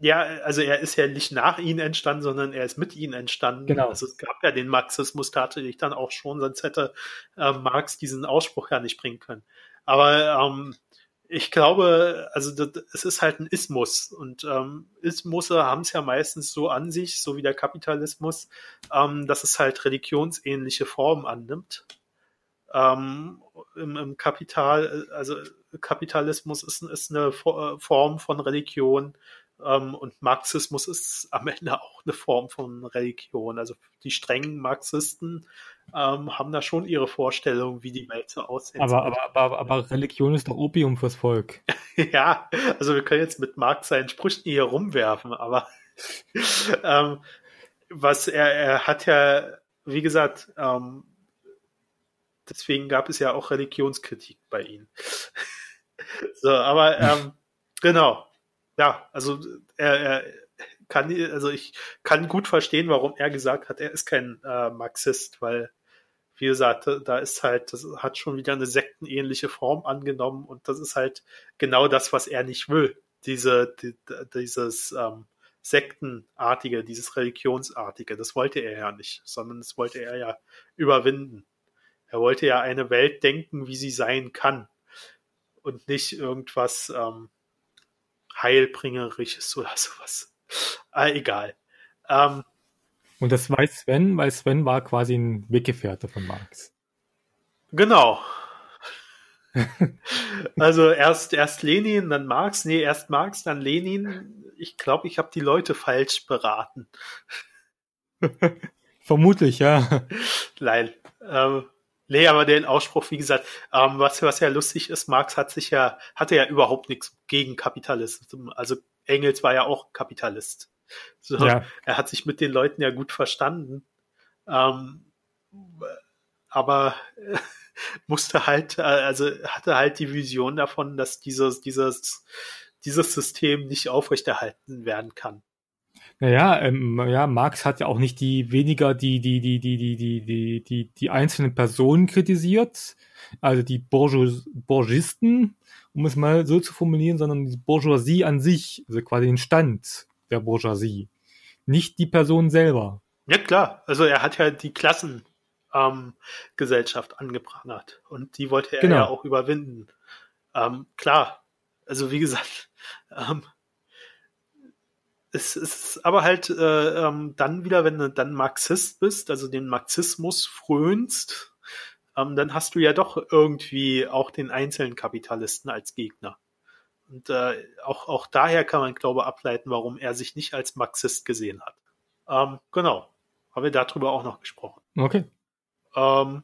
Ja, also er ist ja nicht nach ihnen entstanden, sondern er ist mit ihnen entstanden. Genau. Also es gab ja den Marxismus tatsächlich dann auch schon, sonst hätte äh, Marx diesen Ausspruch ja nicht bringen können. Aber ähm, ich glaube, also das, es ist halt ein Ismus und ähm, Ismusse haben es ja meistens so an sich, so wie der Kapitalismus, ähm, dass es halt religionsähnliche Formen annimmt. Ähm, im, im, Kapital, also Kapitalismus ist, ist eine äh, Form von Religion ähm, und Marxismus ist am Ende auch eine Form von Religion. Also die strengen Marxisten ähm, haben da schon ihre Vorstellung, wie die Welt so aussehen aber, aber, aber, aber Religion ist doch Opium fürs Volk. ja, also wir können jetzt mit Marx seinen Sprüchen hier rumwerfen, aber ähm, was er, er hat ja, wie gesagt, ähm, deswegen gab es ja auch Religionskritik bei ihm. so, aber ähm, genau, ja, also er, er kann, also ich kann gut verstehen, warum er gesagt hat, er ist kein äh, Marxist, weil, wie gesagt, da ist halt, das hat schon wieder eine sektenähnliche Form angenommen und das ist halt genau das, was er nicht will. Diese, die, dieses ähm, Sektenartige, dieses Religionsartige, das wollte er ja nicht, sondern das wollte er ja überwinden. Er wollte ja eine Welt denken, wie sie sein kann und nicht irgendwas ähm, Heilbringerisches oder sowas. Ah, egal. Ähm, und das weiß Sven, weil Sven war quasi ein Weggefährte von Marx. Genau. also erst, erst Lenin, dann Marx. Nee, erst Marx, dann Lenin. Ich glaube, ich habe die Leute falsch beraten. Vermutlich, ja. Nein. Ähm, nee, aber den Ausspruch, wie gesagt, ähm, was, was ja lustig ist, Marx hat sich ja, hatte ja überhaupt nichts gegen Kapitalismus. Also Engels war ja auch Kapitalist. So, ja. Er hat sich mit den Leuten ja gut verstanden. Ähm, aber äh, musste halt, äh, also hatte halt die Vision davon, dass dieses, dieses, dieses System nicht aufrechterhalten werden kann. Naja, ähm, ja, Marx hat ja auch nicht die weniger die, die, die, die, die, die, die, die, die einzelnen Personen kritisiert, also die Bourgeois, Bourgisten, um es mal so zu formulieren, sondern die Bourgeoisie an sich, also quasi den Stand der Bourgeoisie, nicht die Person selber. Ja klar, also er hat ja die Klassengesellschaft ähm, angeprangert und die wollte er genau. ja auch überwinden. Ähm, klar, also wie gesagt, ähm, es ist aber halt äh, ähm, dann wieder, wenn du dann Marxist bist, also den Marxismus frönst, ähm, dann hast du ja doch irgendwie auch den einzelnen Kapitalisten als Gegner. Und äh, auch, auch daher kann man, glaube ich, ableiten, warum er sich nicht als Marxist gesehen hat. Ähm, genau. Haben wir darüber auch noch gesprochen. Okay. Ähm,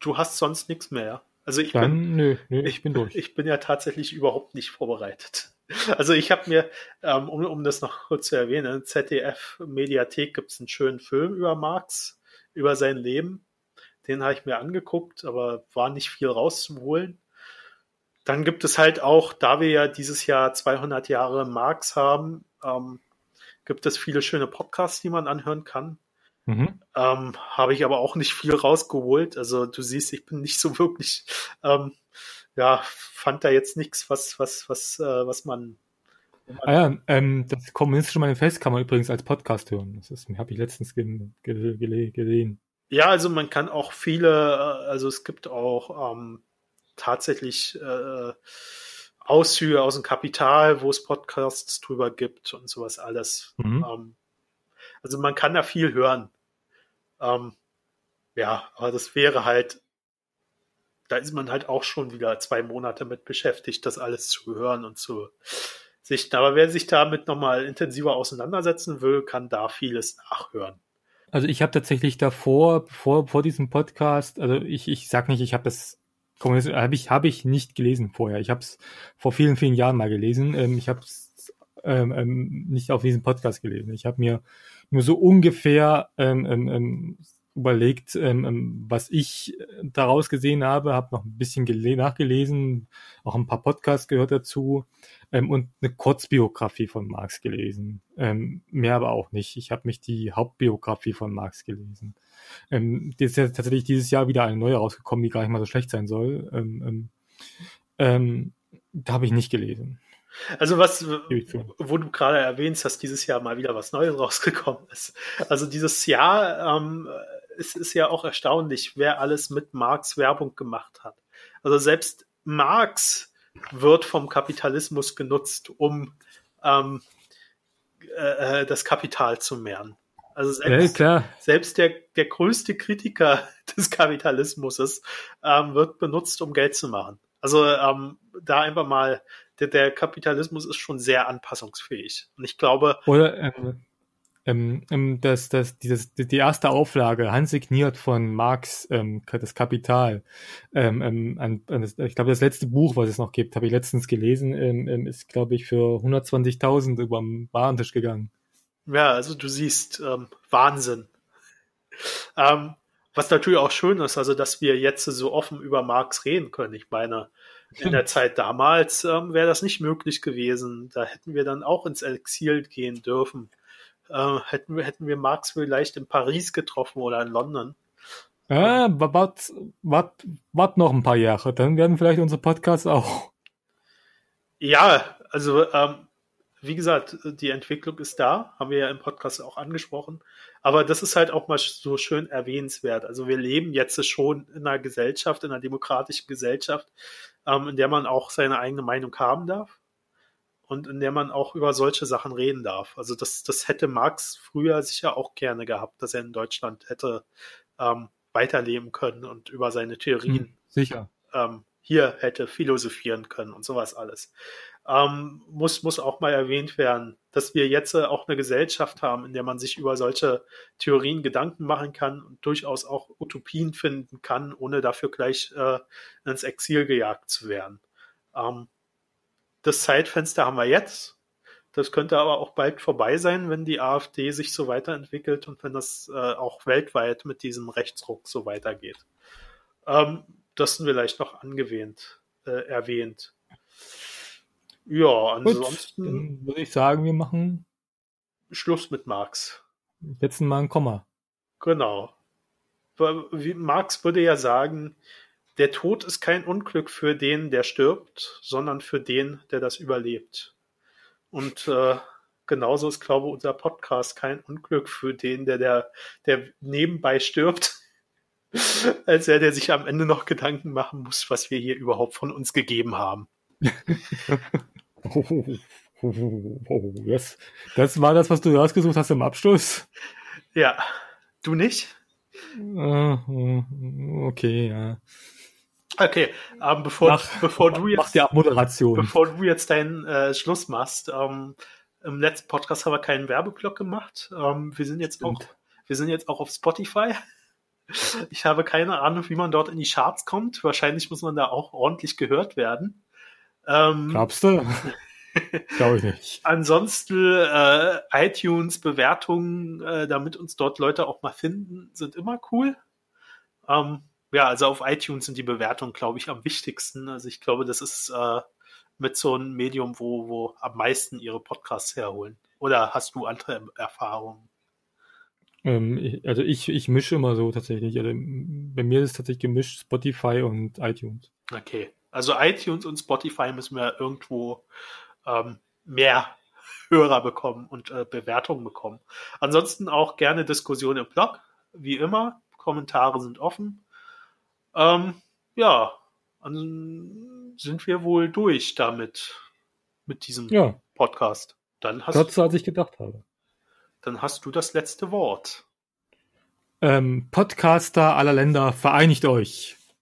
du hast sonst nichts mehr. Also ich Dann, bin, nö, nö, ich bin durch. Ich bin ja tatsächlich überhaupt nicht vorbereitet. Also ich habe mir, ähm, um, um das noch kurz zu erwähnen, ZDF Mediathek gibt es einen schönen Film über Marx, über sein Leben. Den habe ich mir angeguckt, aber war nicht viel rauszuholen. Dann gibt es halt auch, da wir ja dieses Jahr 200 Jahre Marx haben, ähm, gibt es viele schöne Podcasts, die man anhören kann. Mhm. Ähm, habe ich aber auch nicht viel rausgeholt. Also du siehst, ich bin nicht so wirklich, ähm, ja, fand da jetzt nichts, was, was, was, äh, was man. Ah ja, ähm, das kommunistische Manifest kann man übrigens als Podcast hören. Das habe ich letztens ge ge ge gesehen. Ja, also man kann auch viele, äh, also es gibt auch ähm, tatsächlich äh, Auszüge aus dem Kapital, wo es Podcasts drüber gibt und sowas alles. Mhm. Ähm, also man kann da viel hören. Ähm, ja, aber das wäre halt da ist man halt auch schon wieder zwei Monate mit beschäftigt, das alles zu hören und zu sichten. Aber wer sich damit nochmal intensiver auseinandersetzen will, kann da vieles nachhören. Also ich habe tatsächlich davor, vor, vor diesem Podcast, also ich, ich sag nicht, ich habe das habe ich, hab ich nicht gelesen vorher. Ich habe es vor vielen, vielen Jahren mal gelesen. Ähm, ich habe es ähm, ähm, nicht auf diesem Podcast gelesen. Ich habe mir nur so ungefähr ähm, ähm, ähm überlegt, ähm, ähm, was ich daraus gesehen habe, habe noch ein bisschen nachgelesen, auch ein paar Podcasts gehört dazu ähm, und eine Kurzbiografie von Marx gelesen. Ähm, mehr aber auch nicht. Ich habe mich die Hauptbiografie von Marx gelesen. Ähm, die ist ja tatsächlich dieses Jahr wieder eine neue rausgekommen, die gar nicht mal so schlecht sein soll. Ähm, ähm da habe ich nicht gelesen. Also was, wo du gerade erwähnst, dass dieses Jahr mal wieder was Neues rausgekommen ist. Also dieses Jahr ähm, es ist ja auch erstaunlich, wer alles mit Marx Werbung gemacht hat. Also selbst Marx wird vom Kapitalismus genutzt, um ähm, äh, äh das Kapital zu mehren. Also selbst, ja, selbst der, der größte Kritiker des Kapitalismus ähm, wird benutzt, um Geld zu machen. Also ähm, da einfach mal, der, der Kapitalismus ist schon sehr anpassungsfähig. Und ich glaube. Oder ähm, ähm, ähm, das, das, dieses, die erste Auflage, handsigniert von Marx, ähm, das Kapital, ähm, ähm, ein, ein, ich glaube, das letzte Buch, was es noch gibt, habe ich letztens gelesen, ähm, ähm ist, glaube ich, für 120.000 über den Warentisch gegangen. Ja, also du siehst ähm, Wahnsinn. Ähm, was natürlich auch schön ist, also dass wir jetzt so offen über Marx reden können. Ich meine, in der Zeit damals ähm, wäre das nicht möglich gewesen. Da hätten wir dann auch ins Exil gehen dürfen äh, hätten, wir, hätten wir Marx vielleicht in Paris getroffen oder in London. Ja, wart, wart, wart noch ein paar Jahre, dann werden vielleicht unsere Podcasts auch. Ja, also ähm, wie gesagt, die Entwicklung ist da, haben wir ja im Podcast auch angesprochen. Aber das ist halt auch mal so schön erwähnenswert. Also wir leben jetzt schon in einer Gesellschaft, in einer demokratischen Gesellschaft, ähm, in der man auch seine eigene Meinung haben darf und in der man auch über solche Sachen reden darf. Also das, das hätte Marx früher sicher auch gerne gehabt, dass er in Deutschland hätte ähm, weiterleben können und über seine Theorien hm, sicher. Ähm, hier hätte philosophieren können und sowas alles. Ähm, muss, muss auch mal erwähnt werden, dass wir jetzt äh, auch eine Gesellschaft haben, in der man sich über solche Theorien Gedanken machen kann und durchaus auch Utopien finden kann, ohne dafür gleich äh, ins Exil gejagt zu werden. Ähm, das Zeitfenster haben wir jetzt. Das könnte aber auch bald vorbei sein, wenn die AfD sich so weiterentwickelt und wenn das äh, auch weltweit mit diesem Rechtsruck so weitergeht. Ähm, das sind vielleicht noch angewähnt, äh, erwähnt. Ja, ansonsten. Gut, dann würde ich sagen, wir machen Schluss mit Marx. Setzen mal ein Komma. Genau. Wie Marx würde ja sagen, der Tod ist kein Unglück für den, der stirbt, sondern für den, der das überlebt. Und äh, genauso ist, glaube ich, unser Podcast kein Unglück für den, der, der, der nebenbei stirbt, als er, der sich am Ende noch Gedanken machen muss, was wir hier überhaupt von uns gegeben haben. das, das war das, was du rausgesucht hast im Abschluss? Ja. Du nicht? Ah, okay, ja. Okay, ähm, bevor, Mach, bevor du jetzt die Abmoderation. bevor du jetzt deinen äh, Schluss machst, ähm, im letzten Podcast haben wir keinen Werbeblock gemacht. Ähm, wir sind jetzt Stimmt. auch, wir sind jetzt auch auf Spotify. Ich habe keine Ahnung, wie man dort in die Charts kommt. Wahrscheinlich muss man da auch ordentlich gehört werden. Ähm, Glaubst du? Glaube ich nicht. Ansonsten äh, iTunes Bewertungen, äh, damit uns dort Leute auch mal finden, sind immer cool. Ähm, ja, also auf iTunes sind die Bewertungen, glaube ich, am wichtigsten. Also ich glaube, das ist äh, mit so einem Medium, wo, wo am meisten ihre Podcasts herholen. Oder hast du andere Erfahrungen? Ähm, also ich, ich mische immer so tatsächlich. Also bei mir ist es tatsächlich gemischt Spotify und iTunes. Okay. Also iTunes und Spotify müssen wir irgendwo ähm, mehr Hörer bekommen und äh, Bewertungen bekommen. Ansonsten auch gerne Diskussion im Blog, wie immer. Kommentare sind offen. Ähm, ja, dann sind wir wohl durch damit, mit diesem ja. Podcast. Dann hast Kürzer, als ich gedacht habe. Dann hast du das letzte Wort. Ähm, Podcaster aller Länder, vereinigt euch.